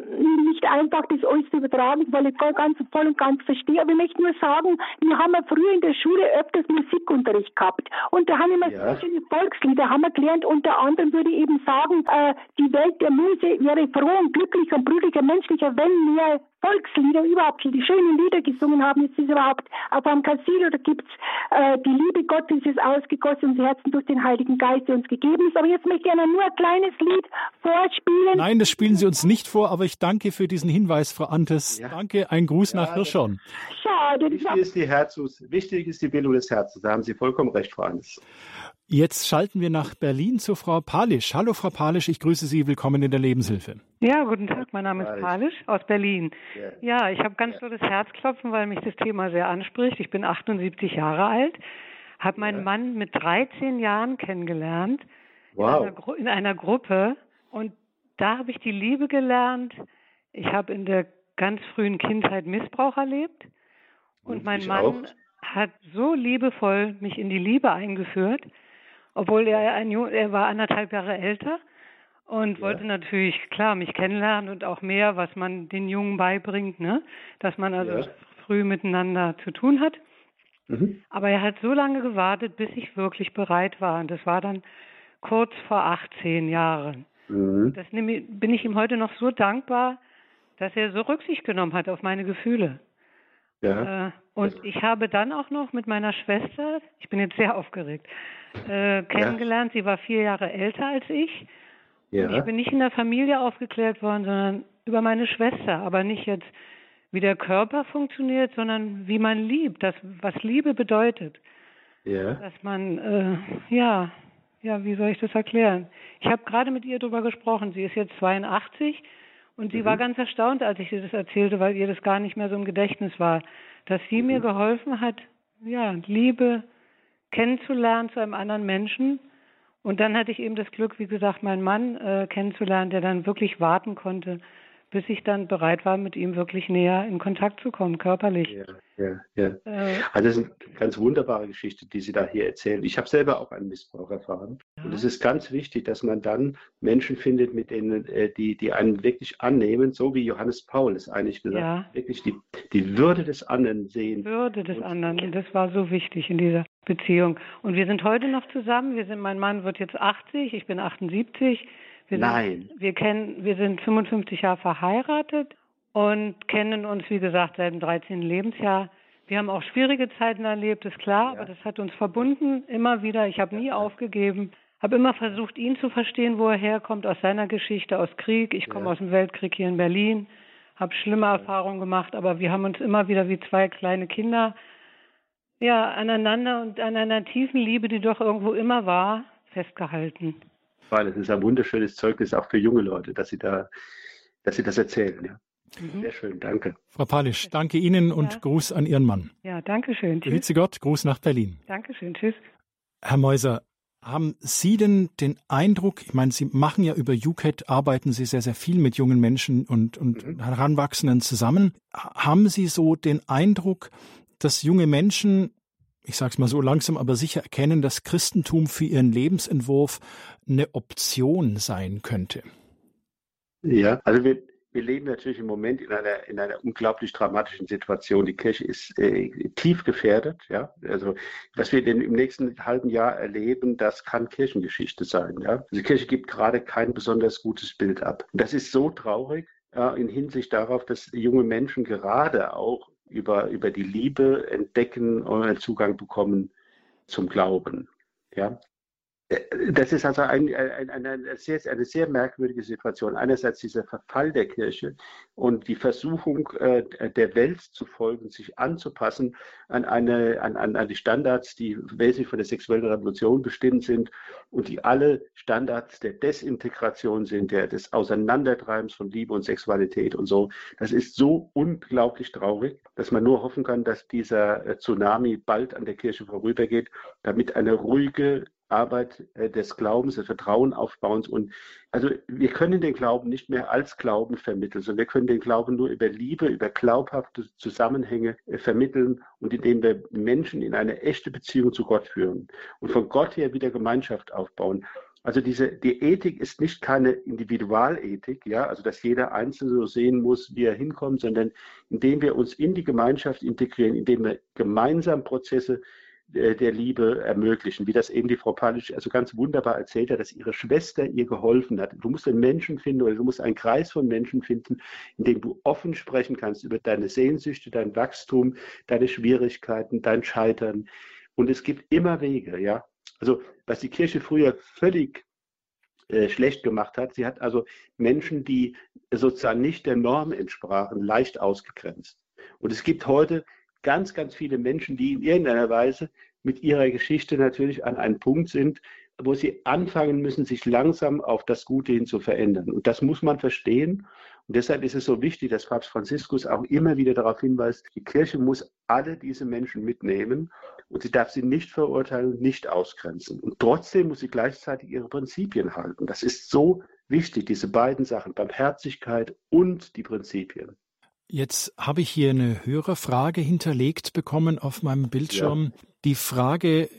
nicht einfach, das alles zu übertragen, weil ich ganz voll und ganz verstehe. Aber ich möchte nur sagen, wir haben ja früher in der Schule öfters Musikunterricht gehabt. Und da haben wir ja. verschiedene Volkslieder haben wir gelernt. Unter anderem würde ich eben sagen, äh, die Welt der Muse wäre froh und glücklich und brüdlicher, menschlicher, wenn mehr Volkslieder überhaupt, die schönen Lieder gesungen haben. Ist es überhaupt auf einem Kassil oder gibt's äh, die Liebe Gottes ist ausgegossen unser Herzen durch den Heiligen Geist, der uns gegeben ist. Aber jetzt möchte ich gerne nur ein kleines Lied vorspielen. Nein, das spielen Sie uns nicht vor, aber ich danke für diesen Hinweis, Frau Antes. Ja. Danke, ein Gruß ja, nach Hirschhorn. Schade. Wichtig ist, die Herzens, wichtig ist die Bildung des Herzens. Da haben Sie vollkommen recht, Frau Antes. Jetzt schalten wir nach Berlin zu Frau Palisch. Hallo, Frau Palisch, ich grüße Sie. Willkommen in der Lebenshilfe. Ja, guten Tag. Mein Name ist Palisch aus Berlin. Ja, ich habe ganz ja. tolles Herzklopfen, weil mich das Thema sehr anspricht. Ich bin 78 Jahre alt habe meinen ja. Mann mit 13 Jahren kennengelernt. Wow. In einer, in einer Gruppe. Und da habe ich die Liebe gelernt. Ich habe in der ganz frühen Kindheit Missbrauch erlebt. Und mein Mann auch. hat so liebevoll mich in die Liebe eingeführt, obwohl er ein er war anderthalb Jahre älter und ja. wollte natürlich klar mich kennenlernen und auch mehr, was man den Jungen beibringt, ne, dass man also ja. früh miteinander zu tun hat. Mhm. Aber er hat so lange gewartet, bis ich wirklich bereit war. Und das war dann kurz vor 18 Jahren. Mhm. Das bin ich ihm heute noch so dankbar, dass er so Rücksicht genommen hat auf meine Gefühle. Ja. Äh, und ich habe dann auch noch mit meiner Schwester, ich bin jetzt sehr aufgeregt, äh, kennengelernt. Ja. Sie war vier Jahre älter als ich. Ja. Und ich bin nicht in der Familie aufgeklärt worden, sondern über meine Schwester, aber nicht jetzt wie der Körper funktioniert, sondern wie man liebt, das, was Liebe bedeutet. Ja. Dass man, äh, ja, ja, wie soll ich das erklären? Ich habe gerade mit ihr darüber gesprochen. Sie ist jetzt 82 und sie mhm. war ganz erstaunt, als ich ihr das erzählte, weil ihr das gar nicht mehr so im Gedächtnis war, dass sie mhm. mir geholfen hat, ja, Liebe kennenzulernen zu einem anderen Menschen. Und dann hatte ich eben das Glück, wie gesagt, meinen Mann äh, kennenzulernen, der dann wirklich warten konnte, bis ich dann bereit war, mit ihm wirklich näher in Kontakt zu kommen, körperlich. Ja, ja, ja. Äh, also das ist eine ganz wunderbare Geschichte, die Sie da hier erzählen. Ich habe selber auch einen Missbrauch erfahren. Ja. Und es ist ganz wichtig, dass man dann Menschen findet, mit denen, äh, die, die einen wirklich annehmen, so wie Johannes Paul es eigentlich gesagt hat, ja. wirklich die, die Würde des anderen sehen. Würde des anderen, das war so wichtig in dieser Beziehung. Und wir sind heute noch zusammen. Wir sind, mein Mann wird jetzt 80, ich bin 78. Wir Nein. Sind, wir kennen, wir sind 55 Jahre verheiratet und kennen uns, wie gesagt, seit dem 13. Lebensjahr. Wir haben auch schwierige Zeiten erlebt, ist klar, ja. aber das hat uns verbunden, immer wieder. Ich habe nie aufgegeben, habe immer versucht, ihn zu verstehen, wo er herkommt, aus seiner Geschichte, aus Krieg. Ich komme ja. aus dem Weltkrieg hier in Berlin, habe schlimme Erfahrungen gemacht, aber wir haben uns immer wieder wie zwei kleine Kinder ja, aneinander und an einer tiefen Liebe, die doch irgendwo immer war, festgehalten weil es ist ein wunderschönes Zeugnis auch für junge Leute, dass sie da, dass sie das erzählen. Ja. Mhm. Sehr schön, danke. Frau Palisch, danke Ihnen und ja. Gruß an Ihren Mann. Ja, danke schön. Grüße Gott, Gruß nach Berlin. Dankeschön, tschüss. Herr Meuser, haben Sie denn den Eindruck, ich meine, Sie machen ja über UCAT, arbeiten Sie sehr, sehr viel mit jungen Menschen und, und mhm. Heranwachsenden zusammen. Haben Sie so den Eindruck, dass junge Menschen ich sage es mal so langsam, aber sicher erkennen, dass Christentum für ihren Lebensentwurf eine Option sein könnte. Ja, also wir, wir leben natürlich im Moment in einer, in einer unglaublich dramatischen Situation. Die Kirche ist äh, tief gefährdet. Ja? Also was wir denn im nächsten halben Jahr erleben, das kann Kirchengeschichte sein. Ja? Also die Kirche gibt gerade kein besonders gutes Bild ab. Das ist so traurig ja, in Hinsicht darauf, dass junge Menschen gerade auch über, über die Liebe entdecken und einen Zugang bekommen zum Glauben. Ja? Das ist also ein, ein, ein, eine, sehr, eine sehr merkwürdige Situation. Einerseits dieser Verfall der Kirche und die Versuchung äh, der Welt zu folgen, sich anzupassen an, eine, an, an die Standards, die wesentlich von der sexuellen Revolution bestimmt sind und die alle Standards der Desintegration sind, der, des Auseinandertreibens von Liebe und Sexualität und so. Das ist so unglaublich traurig, dass man nur hoffen kann, dass dieser äh, Tsunami bald an der Kirche vorübergeht, damit eine ruhige, Arbeit äh, des Glaubens, des Vertrauenaufbauens. Und also wir können den Glauben nicht mehr als Glauben vermitteln, sondern wir können den Glauben nur über Liebe, über glaubhafte Zusammenhänge äh, vermitteln und indem wir Menschen in eine echte Beziehung zu Gott führen und von Gott her wieder Gemeinschaft aufbauen. Also diese, die Ethik ist nicht keine Individualethik, ja, also dass jeder Einzelne so sehen muss, wie er hinkommt, sondern indem wir uns in die Gemeinschaft integrieren, indem wir gemeinsam Prozesse der Liebe ermöglichen, wie das eben die Frau Palic also ganz wunderbar erzählt hat, dass ihre Schwester ihr geholfen hat. Du musst einen Menschen finden oder du musst einen Kreis von Menschen finden, in dem du offen sprechen kannst über deine Sehnsüchte, dein Wachstum, deine Schwierigkeiten, dein Scheitern. Und es gibt immer Wege, ja. Also was die Kirche früher völlig äh, schlecht gemacht hat, sie hat also Menschen, die sozusagen nicht der Norm entsprachen, leicht ausgegrenzt. Und es gibt heute ganz, ganz viele Menschen, die in irgendeiner Weise mit ihrer Geschichte natürlich an einem Punkt sind, wo sie anfangen müssen, sich langsam auf das Gute hin zu verändern. Und das muss man verstehen. Und deshalb ist es so wichtig, dass Papst Franziskus auch immer wieder darauf hinweist, die Kirche muss alle diese Menschen mitnehmen und sie darf sie nicht verurteilen nicht ausgrenzen. Und trotzdem muss sie gleichzeitig ihre Prinzipien halten. Das ist so wichtig, diese beiden Sachen, Barmherzigkeit und die Prinzipien. Jetzt habe ich hier eine Hörerfrage hinterlegt bekommen auf meinem Bildschirm. Ja. Die Frage äh,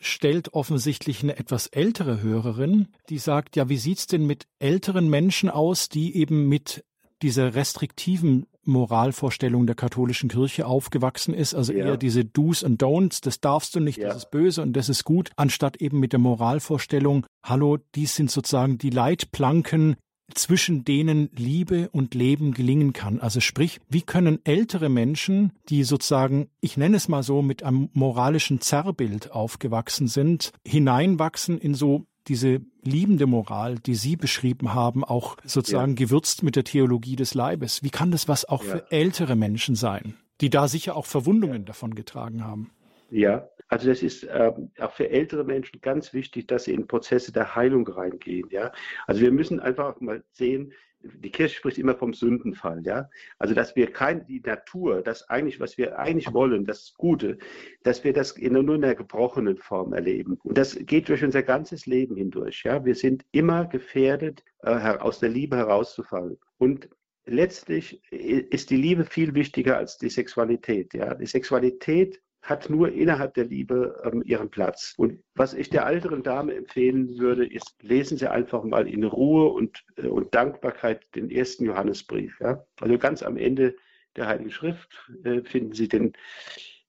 stellt offensichtlich eine etwas ältere Hörerin, die sagt, ja, wie sieht's denn mit älteren Menschen aus, die eben mit dieser restriktiven Moralvorstellung der katholischen Kirche aufgewachsen ist, also ja. eher diese Do's und Don'ts, das darfst du nicht, ja. das ist böse und das ist gut, anstatt eben mit der Moralvorstellung, hallo, dies sind sozusagen die Leitplanken, zwischen denen Liebe und Leben gelingen kann. Also sprich, wie können ältere Menschen, die sozusagen, ich nenne es mal so, mit einem moralischen Zerrbild aufgewachsen sind, hineinwachsen in so diese liebende Moral, die Sie beschrieben haben, auch sozusagen ja. gewürzt mit der Theologie des Leibes. Wie kann das was auch ja. für ältere Menschen sein, die da sicher auch Verwundungen ja. davon getragen haben? Ja, also das ist ähm, auch für ältere Menschen ganz wichtig, dass sie in Prozesse der Heilung reingehen. Ja, also wir müssen einfach mal sehen. Die Kirche spricht immer vom Sündenfall, ja. Also, dass wir kein, die Natur, das eigentlich, was wir eigentlich wollen, das Gute, dass wir das in, nur in einer gebrochenen Form erleben. Und das geht durch unser ganzes Leben hindurch, ja. Wir sind immer gefährdet, äh, aus der Liebe herauszufallen. Und letztlich ist die Liebe viel wichtiger als die Sexualität, ja. Die Sexualität hat nur innerhalb der Liebe ähm, ihren Platz. Und was ich der älteren Dame empfehlen würde, ist, lesen Sie einfach mal in Ruhe und, äh, und Dankbarkeit den ersten Johannesbrief. Ja? Also ganz am Ende der Heiligen Schrift äh, finden Sie den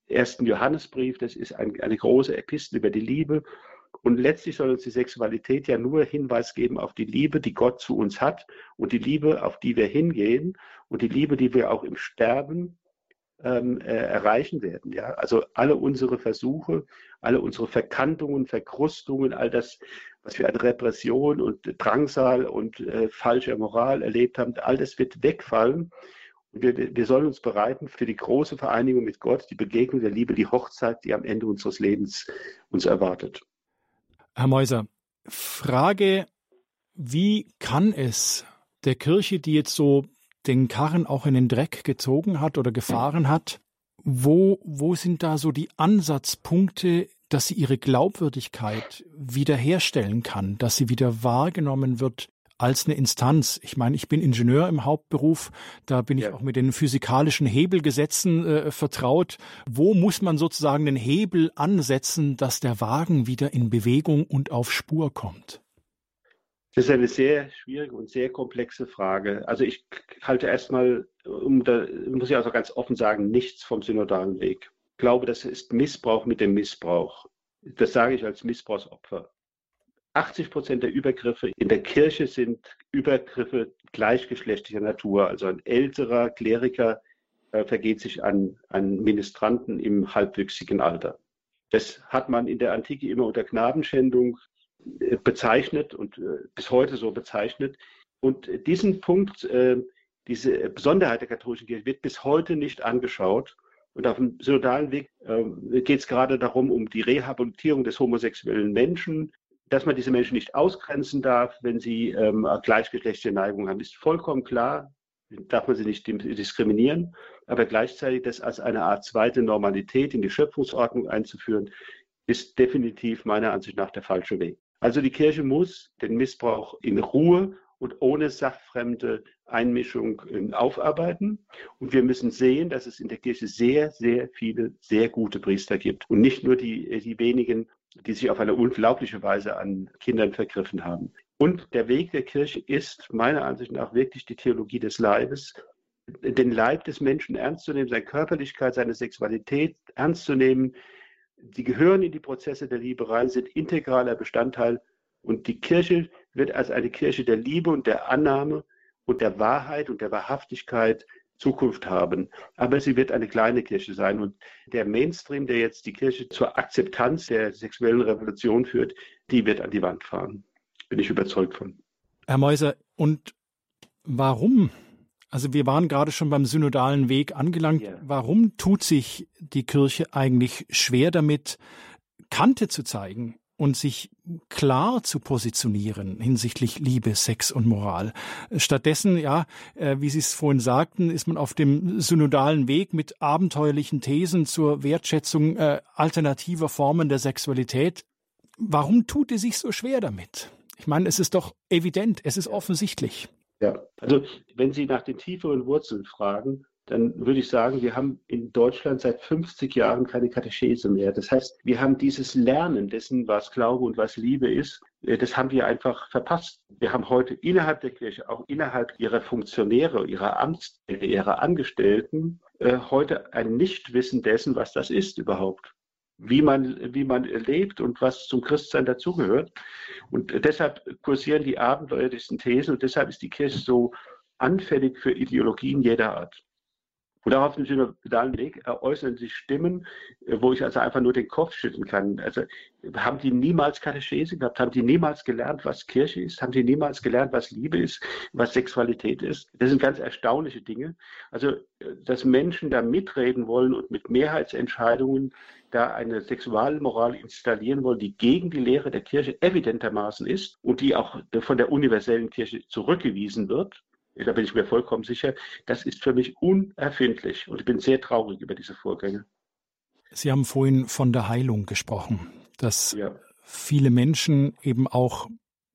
ersten Johannesbrief. Das ist ein, eine große Epistel über die Liebe. Und letztlich soll uns die Sexualität ja nur Hinweis geben auf die Liebe, die Gott zu uns hat und die Liebe, auf die wir hingehen und die Liebe, die wir auch im Sterben ähm, äh, erreichen werden. Ja? Also alle unsere Versuche, alle unsere Verkantungen, Verkrustungen, all das, was wir an Repression und Drangsal und äh, falscher Moral erlebt haben, all das wird wegfallen. Und wir, wir sollen uns bereiten für die große Vereinigung mit Gott, die Begegnung der Liebe, die Hochzeit, die am Ende unseres Lebens uns erwartet. Herr Meuser, Frage, wie kann es der Kirche, die jetzt so den Karren auch in den Dreck gezogen hat oder gefahren hat. Wo, wo sind da so die Ansatzpunkte, dass sie ihre Glaubwürdigkeit wiederherstellen kann, dass sie wieder wahrgenommen wird als eine Instanz. Ich meine, ich bin Ingenieur im Hauptberuf, da bin ich ja. auch mit den physikalischen Hebelgesetzen äh, vertraut. Wo muss man sozusagen den Hebel ansetzen, dass der Wagen wieder in Bewegung und auf Spur kommt? Das ist eine sehr schwierige und sehr komplexe Frage. Also ich halte erstmal, um da muss ich also ganz offen sagen, nichts vom synodalen Weg. Ich glaube, das ist Missbrauch mit dem Missbrauch. Das sage ich als Missbrauchsopfer. 80 Prozent der Übergriffe in der Kirche sind Übergriffe gleichgeschlechtlicher Natur. Also ein älterer Kleriker äh, vergeht sich an, an Ministranten im halbwüchsigen Alter. Das hat man in der Antike immer unter Knabenschändung bezeichnet und äh, bis heute so bezeichnet. Und diesen Punkt, diese Besonderheit der katholischen Kirche wird bis heute nicht angeschaut. Und auf dem synodalen Weg geht es gerade darum, um die Rehabilitierung des homosexuellen Menschen, dass man diese Menschen nicht ausgrenzen darf, wenn sie ähm, gleichgeschlechtliche Neigung haben, ist vollkommen klar darf man sie nicht diskriminieren, aber gleichzeitig das als eine Art zweite Normalität in die Schöpfungsordnung einzuführen, ist definitiv meiner Ansicht nach der falsche Weg. Also die Kirche muss den Missbrauch in Ruhe und ohne sachfremde Einmischung ähm, aufarbeiten. Und wir müssen sehen, dass es in der Kirche sehr, sehr viele sehr gute Priester gibt. Und nicht nur die, die wenigen, die sich auf eine unglaubliche Weise an Kindern vergriffen haben. Und der Weg der Kirche ist meiner Ansicht nach wirklich die Theologie des Leibes, den Leib des Menschen ernst zu nehmen, seine Körperlichkeit, seine Sexualität ernst zu nehmen. Die gehören in die Prozesse der Liebe rein, sind integraler Bestandteil. Und die Kirche wird als eine Kirche der Liebe und der Annahme und der Wahrheit und der Wahrhaftigkeit Zukunft haben. Aber sie wird eine kleine Kirche sein. Und der Mainstream, der jetzt die Kirche zur Akzeptanz der sexuellen Revolution führt, die wird an die Wand fahren bin ich überzeugt von. Herr Meuser, und warum? Also wir waren gerade schon beim synodalen Weg angelangt. Ja. Warum tut sich die Kirche eigentlich schwer damit, Kante zu zeigen und sich klar zu positionieren hinsichtlich Liebe, Sex und Moral. Stattdessen, ja, äh, wie Sie es vorhin sagten, ist man auf dem synodalen Weg mit abenteuerlichen Thesen zur Wertschätzung äh, alternativer Formen der Sexualität. Warum tut es sich so schwer damit? Ich meine, es ist doch evident, es ist offensichtlich. Ja, also wenn Sie nach den tieferen Wurzeln fragen, dann würde ich sagen, wir haben in Deutschland seit 50 Jahren keine Katechese mehr. Das heißt, wir haben dieses Lernen dessen, was Glaube und was Liebe ist, äh, das haben wir einfach verpasst. Wir haben heute innerhalb der Kirche, auch innerhalb ihrer Funktionäre, ihrer Amtsträger, ihrer Angestellten, äh, heute ein Nichtwissen dessen, was das ist überhaupt wie man, wie man lebt und was zum Christsein dazugehört. Und deshalb kursieren die abenteuerlichsten Thesen und deshalb ist die Kirche so anfällig für Ideologien jeder Art. Und auch auf dem synodalen Weg äußern sich Stimmen, äh, wo ich also einfach nur den Kopf schütteln kann. Also haben die niemals Katechese gehabt? Haben die niemals gelernt, was Kirche ist? Haben die niemals gelernt, was Liebe ist, was Sexualität ist? Das sind ganz erstaunliche Dinge. Also, äh, dass Menschen da mitreden wollen und mit Mehrheitsentscheidungen da eine Sexualmoral installieren wollen, die gegen die Lehre der Kirche evidentermaßen ist und die auch von der universellen Kirche zurückgewiesen wird, da bin ich mir vollkommen sicher, das ist für mich unerfindlich und ich bin sehr traurig über diese Vorgänge. Sie haben vorhin von der Heilung gesprochen, dass ja. viele Menschen eben auch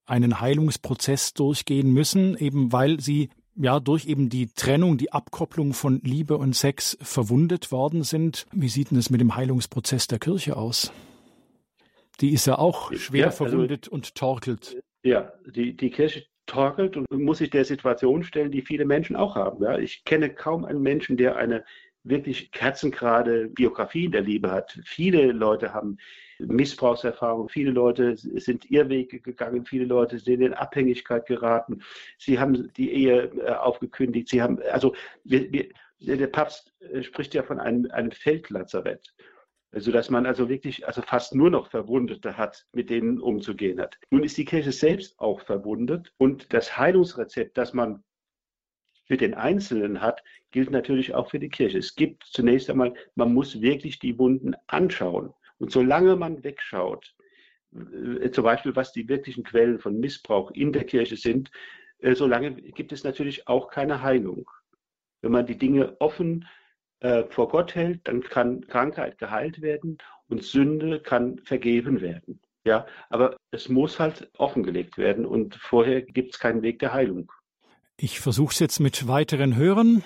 einen Heilungsprozess durchgehen müssen, eben weil sie ja durch eben die Trennung, die Abkopplung von Liebe und Sex verwundet worden sind. Wie sieht denn es mit dem Heilungsprozess der Kirche aus? Die ist ja auch schwer ja, also, verwundet und torkelt. Ja, die, die Kirche torkelt und muss sich der Situation stellen, die viele Menschen auch haben. Ja. Ich kenne kaum einen Menschen, der eine wirklich kerzengerade Biografie in der Liebe hat. Viele Leute haben Missbrauchserfahrungen, viele Leute sind Irrwege gegangen, viele Leute sind in Abhängigkeit geraten, sie haben die Ehe äh, aufgekündigt, sie haben, also wir, wir, der Papst äh, spricht ja von einem, einem Feldlazarett sodass man also wirklich also fast nur noch Verwundete hat, mit denen umzugehen hat. Nun ist die Kirche selbst auch verwundet und das Heilungsrezept, das man für den Einzelnen hat, gilt natürlich auch für die Kirche. Es gibt zunächst einmal, man muss wirklich die Wunden anschauen. Und solange man wegschaut, äh, zum Beispiel was die wirklichen Quellen von Missbrauch in der Kirche sind, äh, solange gibt es natürlich auch keine Heilung. Wenn man die Dinge offen äh, vor Gott hält, dann kann Krankheit geheilt werden und Sünde kann vergeben werden. Ja, aber es muss halt offengelegt werden und vorher gibt es keinen Weg der Heilung. Ich versuche es jetzt mit weiteren Hörern.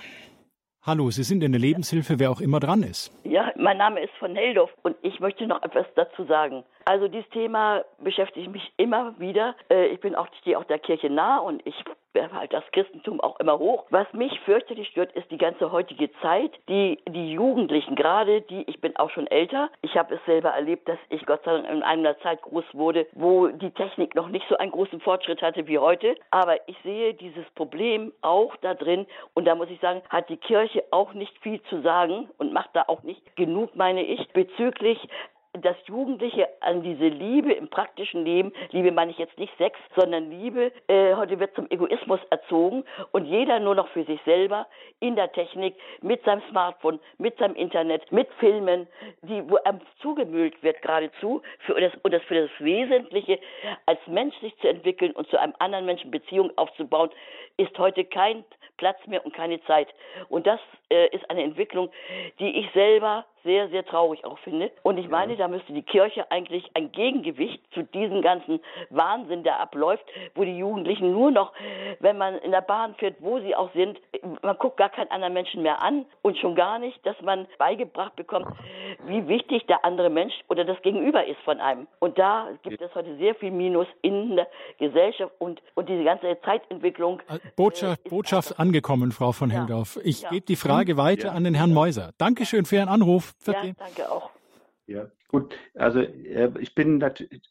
Hallo, Sie sind in der Lebenshilfe, wer auch immer dran ist. Ja, mein Name ist von Heldorf und ich möchte noch etwas dazu sagen. Also dieses Thema beschäftigt mich immer wieder. Äh, ich bin auch, stehe auch der Kirche nah und ich halt das Christentum auch immer hoch. Was mich fürchterlich stört, ist die ganze heutige Zeit, die die Jugendlichen, gerade die, ich bin auch schon älter, ich habe es selber erlebt, dass ich Gott sei Dank in einer Zeit groß wurde, wo die Technik noch nicht so einen großen Fortschritt hatte wie heute. Aber ich sehe dieses Problem auch da drin und da muss ich sagen, hat die Kirche auch nicht viel zu sagen und macht da auch nicht genug, meine ich, bezüglich dass Jugendliche an diese Liebe im praktischen Leben, Liebe meine ich jetzt nicht Sex, sondern Liebe, äh, heute wird zum Egoismus erzogen und jeder nur noch für sich selber in der Technik, mit seinem Smartphone, mit seinem Internet, mit Filmen, die, wo er zugemüllt wird geradezu, für das, und das für das Wesentliche, als Mensch sich zu entwickeln und zu einem anderen Menschen Beziehung aufzubauen, ist heute kein Platz mehr und keine Zeit. Und das äh, ist eine Entwicklung, die ich selber sehr, sehr traurig auch finde. Und ich meine, da müsste die Kirche eigentlich ein Gegengewicht zu diesem ganzen Wahnsinn, der abläuft, wo die Jugendlichen nur noch, wenn man in der Bahn fährt, wo sie auch sind, man guckt gar keinen anderen Menschen mehr an und schon gar nicht, dass man beigebracht bekommt, wie wichtig der andere Mensch oder das Gegenüber ist von einem. Und da gibt es heute sehr viel Minus in der Gesellschaft und, und diese ganze Zeitentwicklung. Botschaft, äh, Botschaft angekommen, Frau von Heldorf. Ich ja. gebe die Frage weiter ja. an den Herrn Meuser. Dankeschön für Ihren Anruf. Ja, danke auch. Ja, gut. Also äh, ich bin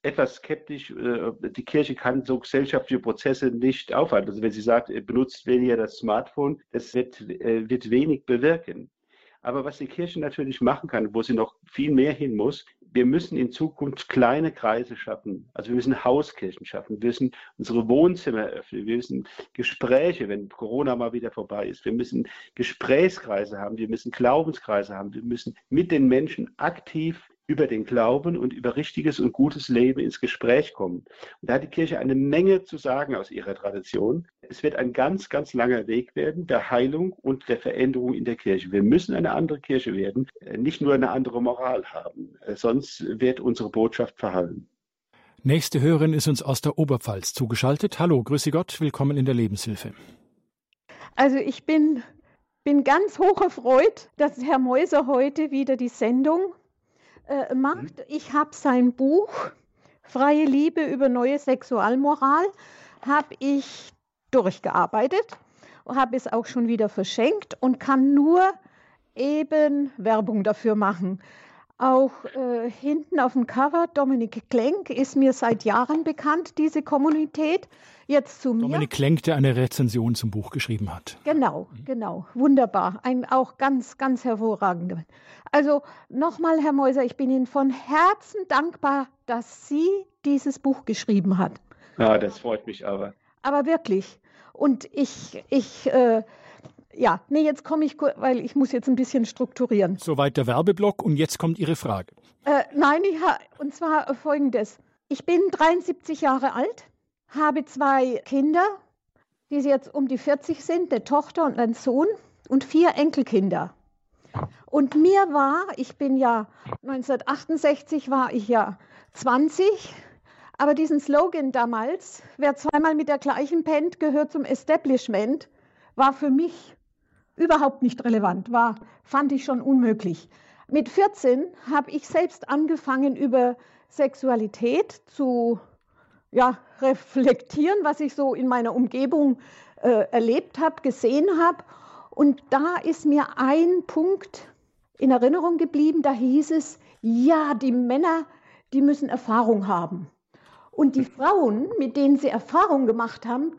etwas skeptisch. Äh, die Kirche kann so gesellschaftliche Prozesse nicht aufhalten. Also wenn sie sagt, benutzt weniger das Smartphone, das wird, äh, wird wenig bewirken. Aber was die Kirche natürlich machen kann, wo sie noch viel mehr hin muss, wir müssen in Zukunft kleine Kreise schaffen. Also wir müssen Hauskirchen schaffen. Wir müssen unsere Wohnzimmer öffnen. Wir müssen Gespräche, wenn Corona mal wieder vorbei ist. Wir müssen Gesprächskreise haben. Wir müssen Glaubenskreise haben. Wir müssen mit den Menschen aktiv über den Glauben und über richtiges und gutes Leben ins Gespräch kommen. Und da hat die Kirche eine Menge zu sagen aus ihrer Tradition. Es wird ein ganz, ganz langer Weg werden der Heilung und der Veränderung in der Kirche. Wir müssen eine andere Kirche werden, äh, nicht nur eine andere Moral haben. Äh, sonst wird unsere Botschaft verhallen. Nächste Hörerin ist uns aus der Oberpfalz zugeschaltet. Hallo, grüße Gott, willkommen in der Lebenshilfe. Also ich bin, bin ganz hoch erfreut, dass Herr Meuser heute wieder die Sendung äh, macht. Mhm. Ich habe sein Buch Freie Liebe über neue Sexualmoral, habe ich durchgearbeitet, habe es auch schon wieder verschenkt und kann nur eben Werbung dafür machen. Auch äh, hinten auf dem Cover, Dominik Klenk ist mir seit Jahren bekannt, diese Kommunität. Jetzt zu mir. Dominik Klenk, der eine Rezension zum Buch geschrieben hat. Genau, genau. Wunderbar. Ein auch ganz, ganz hervorragender. Also nochmal, Herr Meuser, ich bin Ihnen von Herzen dankbar, dass Sie dieses Buch geschrieben hat. Ja, das freut mich aber. Aber wirklich. Und ich, ich, äh, ja, nee, jetzt komme ich, weil ich muss jetzt ein bisschen strukturieren. Soweit der Werbeblock und jetzt kommt Ihre Frage. Äh, nein, ich und zwar folgendes. Ich bin 73 Jahre alt, habe zwei Kinder, die jetzt um die 40 sind, eine Tochter und einen Sohn und vier Enkelkinder. Und mir war, ich bin ja 1968 war ich ja 20, aber diesen Slogan damals, wer zweimal mit der gleichen pennt, gehört zum Establishment, war für mich überhaupt nicht relevant, war, fand ich schon unmöglich. Mit 14 habe ich selbst angefangen, über Sexualität zu ja, reflektieren, was ich so in meiner Umgebung äh, erlebt habe, gesehen habe. Und da ist mir ein Punkt in Erinnerung geblieben, da hieß es, ja, die Männer, die müssen Erfahrung haben. Und die Frauen, mit denen sie Erfahrung gemacht haben,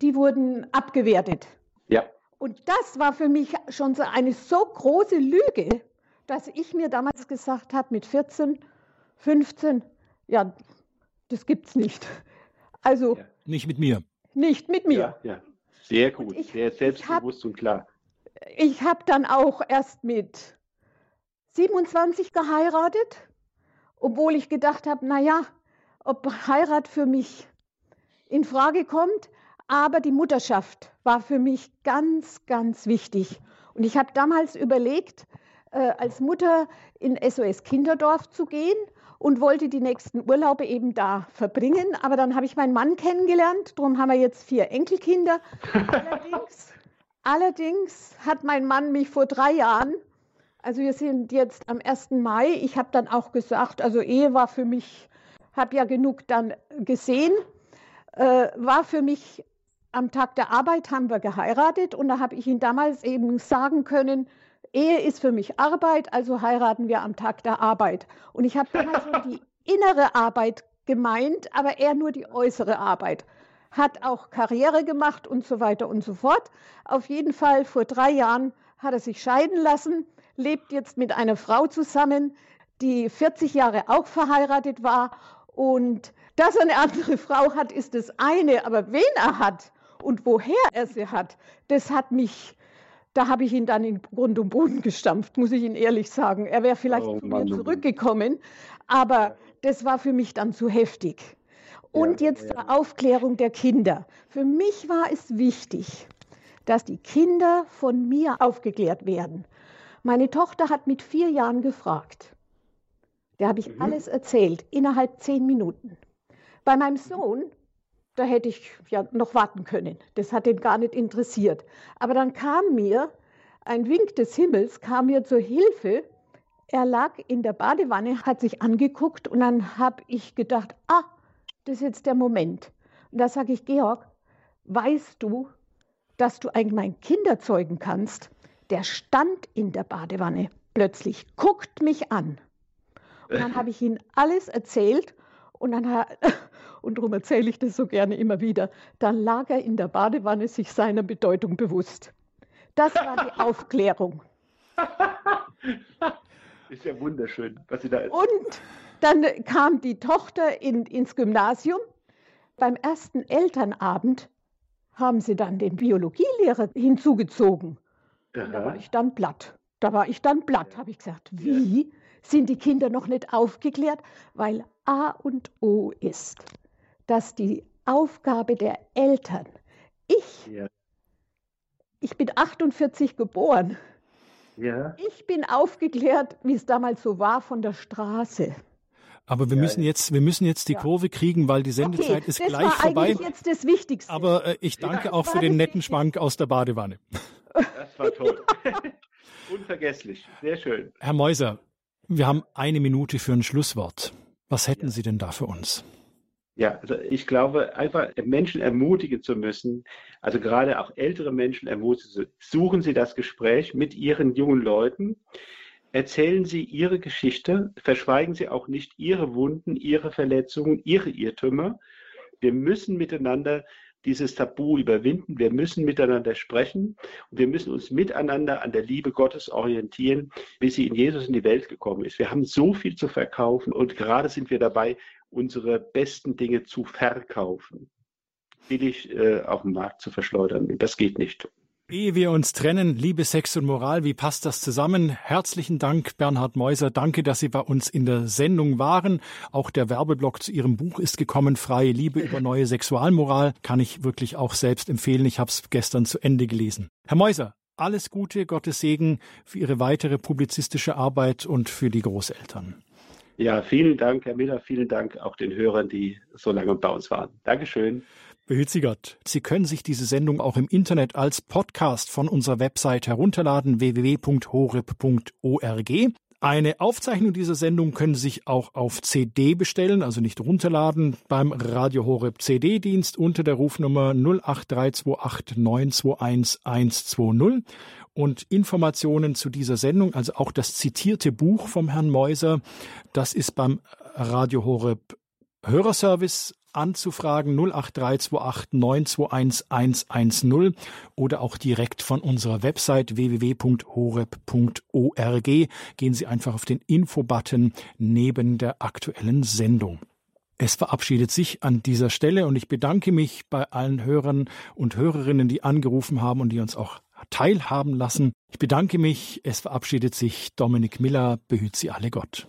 die wurden abgewertet. Ja. Und das war für mich schon so eine so große Lüge, dass ich mir damals gesagt habe, mit 14, 15, ja, das gibt's nicht. Also. Ja. Nicht mit mir. Nicht mit mir. Ja, ja. sehr gut, ich, sehr selbstbewusst hab, und klar. Ich habe dann auch erst mit 27 geheiratet, obwohl ich gedacht habe, naja, ob Heirat für mich in Frage kommt. Aber die Mutterschaft war für mich ganz, ganz wichtig. Und ich habe damals überlegt, äh, als Mutter in SOS Kinderdorf zu gehen und wollte die nächsten Urlaube eben da verbringen. Aber dann habe ich meinen Mann kennengelernt, darum haben wir jetzt vier Enkelkinder. allerdings, [laughs] allerdings hat mein Mann mich vor drei Jahren, also wir sind jetzt am 1. Mai, ich habe dann auch gesagt, also Ehe war für mich, habe ja genug dann gesehen, äh, war für mich am Tag der Arbeit haben wir geheiratet und da habe ich ihn damals eben sagen können, Ehe ist für mich Arbeit, also heiraten wir am Tag der Arbeit. Und ich habe damals schon die [laughs] innere Arbeit gemeint, aber er nur die äußere Arbeit. Hat auch Karriere gemacht und so weiter und so fort. Auf jeden Fall vor drei Jahren hat er sich scheiden lassen, lebt jetzt mit einer Frau zusammen, die 40 Jahre auch verheiratet war. Und dass er eine andere Frau hat, ist das eine. Aber wen er hat und woher er sie hat, das hat mich, da habe ich ihn dann in Grund und Boden gestampft, muss ich Ihnen ehrlich sagen. Er wäre vielleicht oh, zu mir oh zurückgekommen, aber das war für mich dann zu heftig. Und ja, jetzt ja. zur Aufklärung der Kinder. Für mich war es wichtig, dass die Kinder von mir aufgeklärt werden. Meine Tochter hat mit vier Jahren gefragt. Da habe ich mhm. alles erzählt, innerhalb zehn Minuten. Bei meinem Sohn, da hätte ich ja noch warten können. Das hat ihn gar nicht interessiert. Aber dann kam mir ein Wink des Himmels, kam mir zur Hilfe. Er lag in der Badewanne, hat sich angeguckt und dann habe ich gedacht, ah, das ist jetzt der Moment. Und da sage ich, Georg, weißt du, dass du eigentlich mein Kinder zeugen kannst? Der stand in der Badewanne plötzlich, guckt mich an. Und dann habe ich ihm alles erzählt und dann und darum erzähle ich das so gerne immer wieder. Dann lag er in der Badewanne sich seiner Bedeutung bewusst. Das war die [laughs] Aufklärung. Ist ja wunderschön, was Sie da erzählen. Und dann kam die Tochter in, ins Gymnasium. Beim ersten Elternabend haben sie dann den Biologielehrer hinzugezogen. Da war ich dann platt. Da war ich dann platt, habe ich gesagt. Wie sind die Kinder noch nicht aufgeklärt? Weil A und O ist, dass die Aufgabe der Eltern, ich, ja. ich bin 48 geboren, ja. ich bin aufgeklärt, wie es damals so war von der Straße. Aber wir ja, müssen jetzt, wir müssen jetzt die ja. Kurve kriegen, weil die Sendezeit okay, ist gleich war vorbei. Das jetzt das Wichtigste. Aber äh, ich danke auch für den netten Schwank aus der Badewanne. Das war toll. [laughs] Unvergesslich. Sehr schön. Herr Meuser, wir haben eine Minute für ein Schlusswort. Was hätten ja. Sie denn da für uns? Ja, also ich glaube, einfach Menschen ermutigen zu müssen, also gerade auch ältere Menschen ermutigen, suchen Sie das Gespräch mit Ihren jungen Leuten Erzählen Sie Ihre Geschichte, verschweigen Sie auch nicht Ihre Wunden, Ihre Verletzungen, Ihre Irrtümer. Wir müssen miteinander dieses Tabu überwinden. Wir müssen miteinander sprechen und wir müssen uns miteinander an der Liebe Gottes orientieren, wie sie in Jesus in die Welt gekommen ist. Wir haben so viel zu verkaufen und gerade sind wir dabei, unsere besten Dinge zu verkaufen, billig äh, auf dem Markt zu verschleudern. Das geht nicht. Ehe wir uns trennen, Liebe, Sex und Moral, wie passt das zusammen? Herzlichen Dank, Bernhard Meuser. Danke, dass Sie bei uns in der Sendung waren. Auch der Werbeblock zu Ihrem Buch ist gekommen. Freie Liebe über neue Sexualmoral kann ich wirklich auch selbst empfehlen. Ich habe es gestern zu Ende gelesen. Herr Meuser, alles Gute, Gottes Segen für Ihre weitere publizistische Arbeit und für die Großeltern. Ja, vielen Dank, Herr Miller. Vielen Dank auch den Hörern, die so lange bei uns waren. Dankeschön. Behüt Sie Gott. Sie können sich diese Sendung auch im Internet als Podcast von unserer Website herunterladen www.horeb.org. Eine Aufzeichnung dieser Sendung können Sie sich auch auf CD bestellen, also nicht runterladen, beim Radio Horeb CD-Dienst unter der Rufnummer 08328 921 120. Und Informationen zu dieser Sendung, also auch das zitierte Buch vom Herrn Meuser, das ist beim Radio Horeb Hörerservice anzufragen 08328 921 110 oder auch direkt von unserer Website www.horeb.org. Gehen Sie einfach auf den Info-Button neben der aktuellen Sendung. Es verabschiedet sich an dieser Stelle und ich bedanke mich bei allen Hörern und Hörerinnen, die angerufen haben und die uns auch teilhaben lassen. Ich bedanke mich. Es verabschiedet sich Dominik Miller. Behüt Sie alle Gott.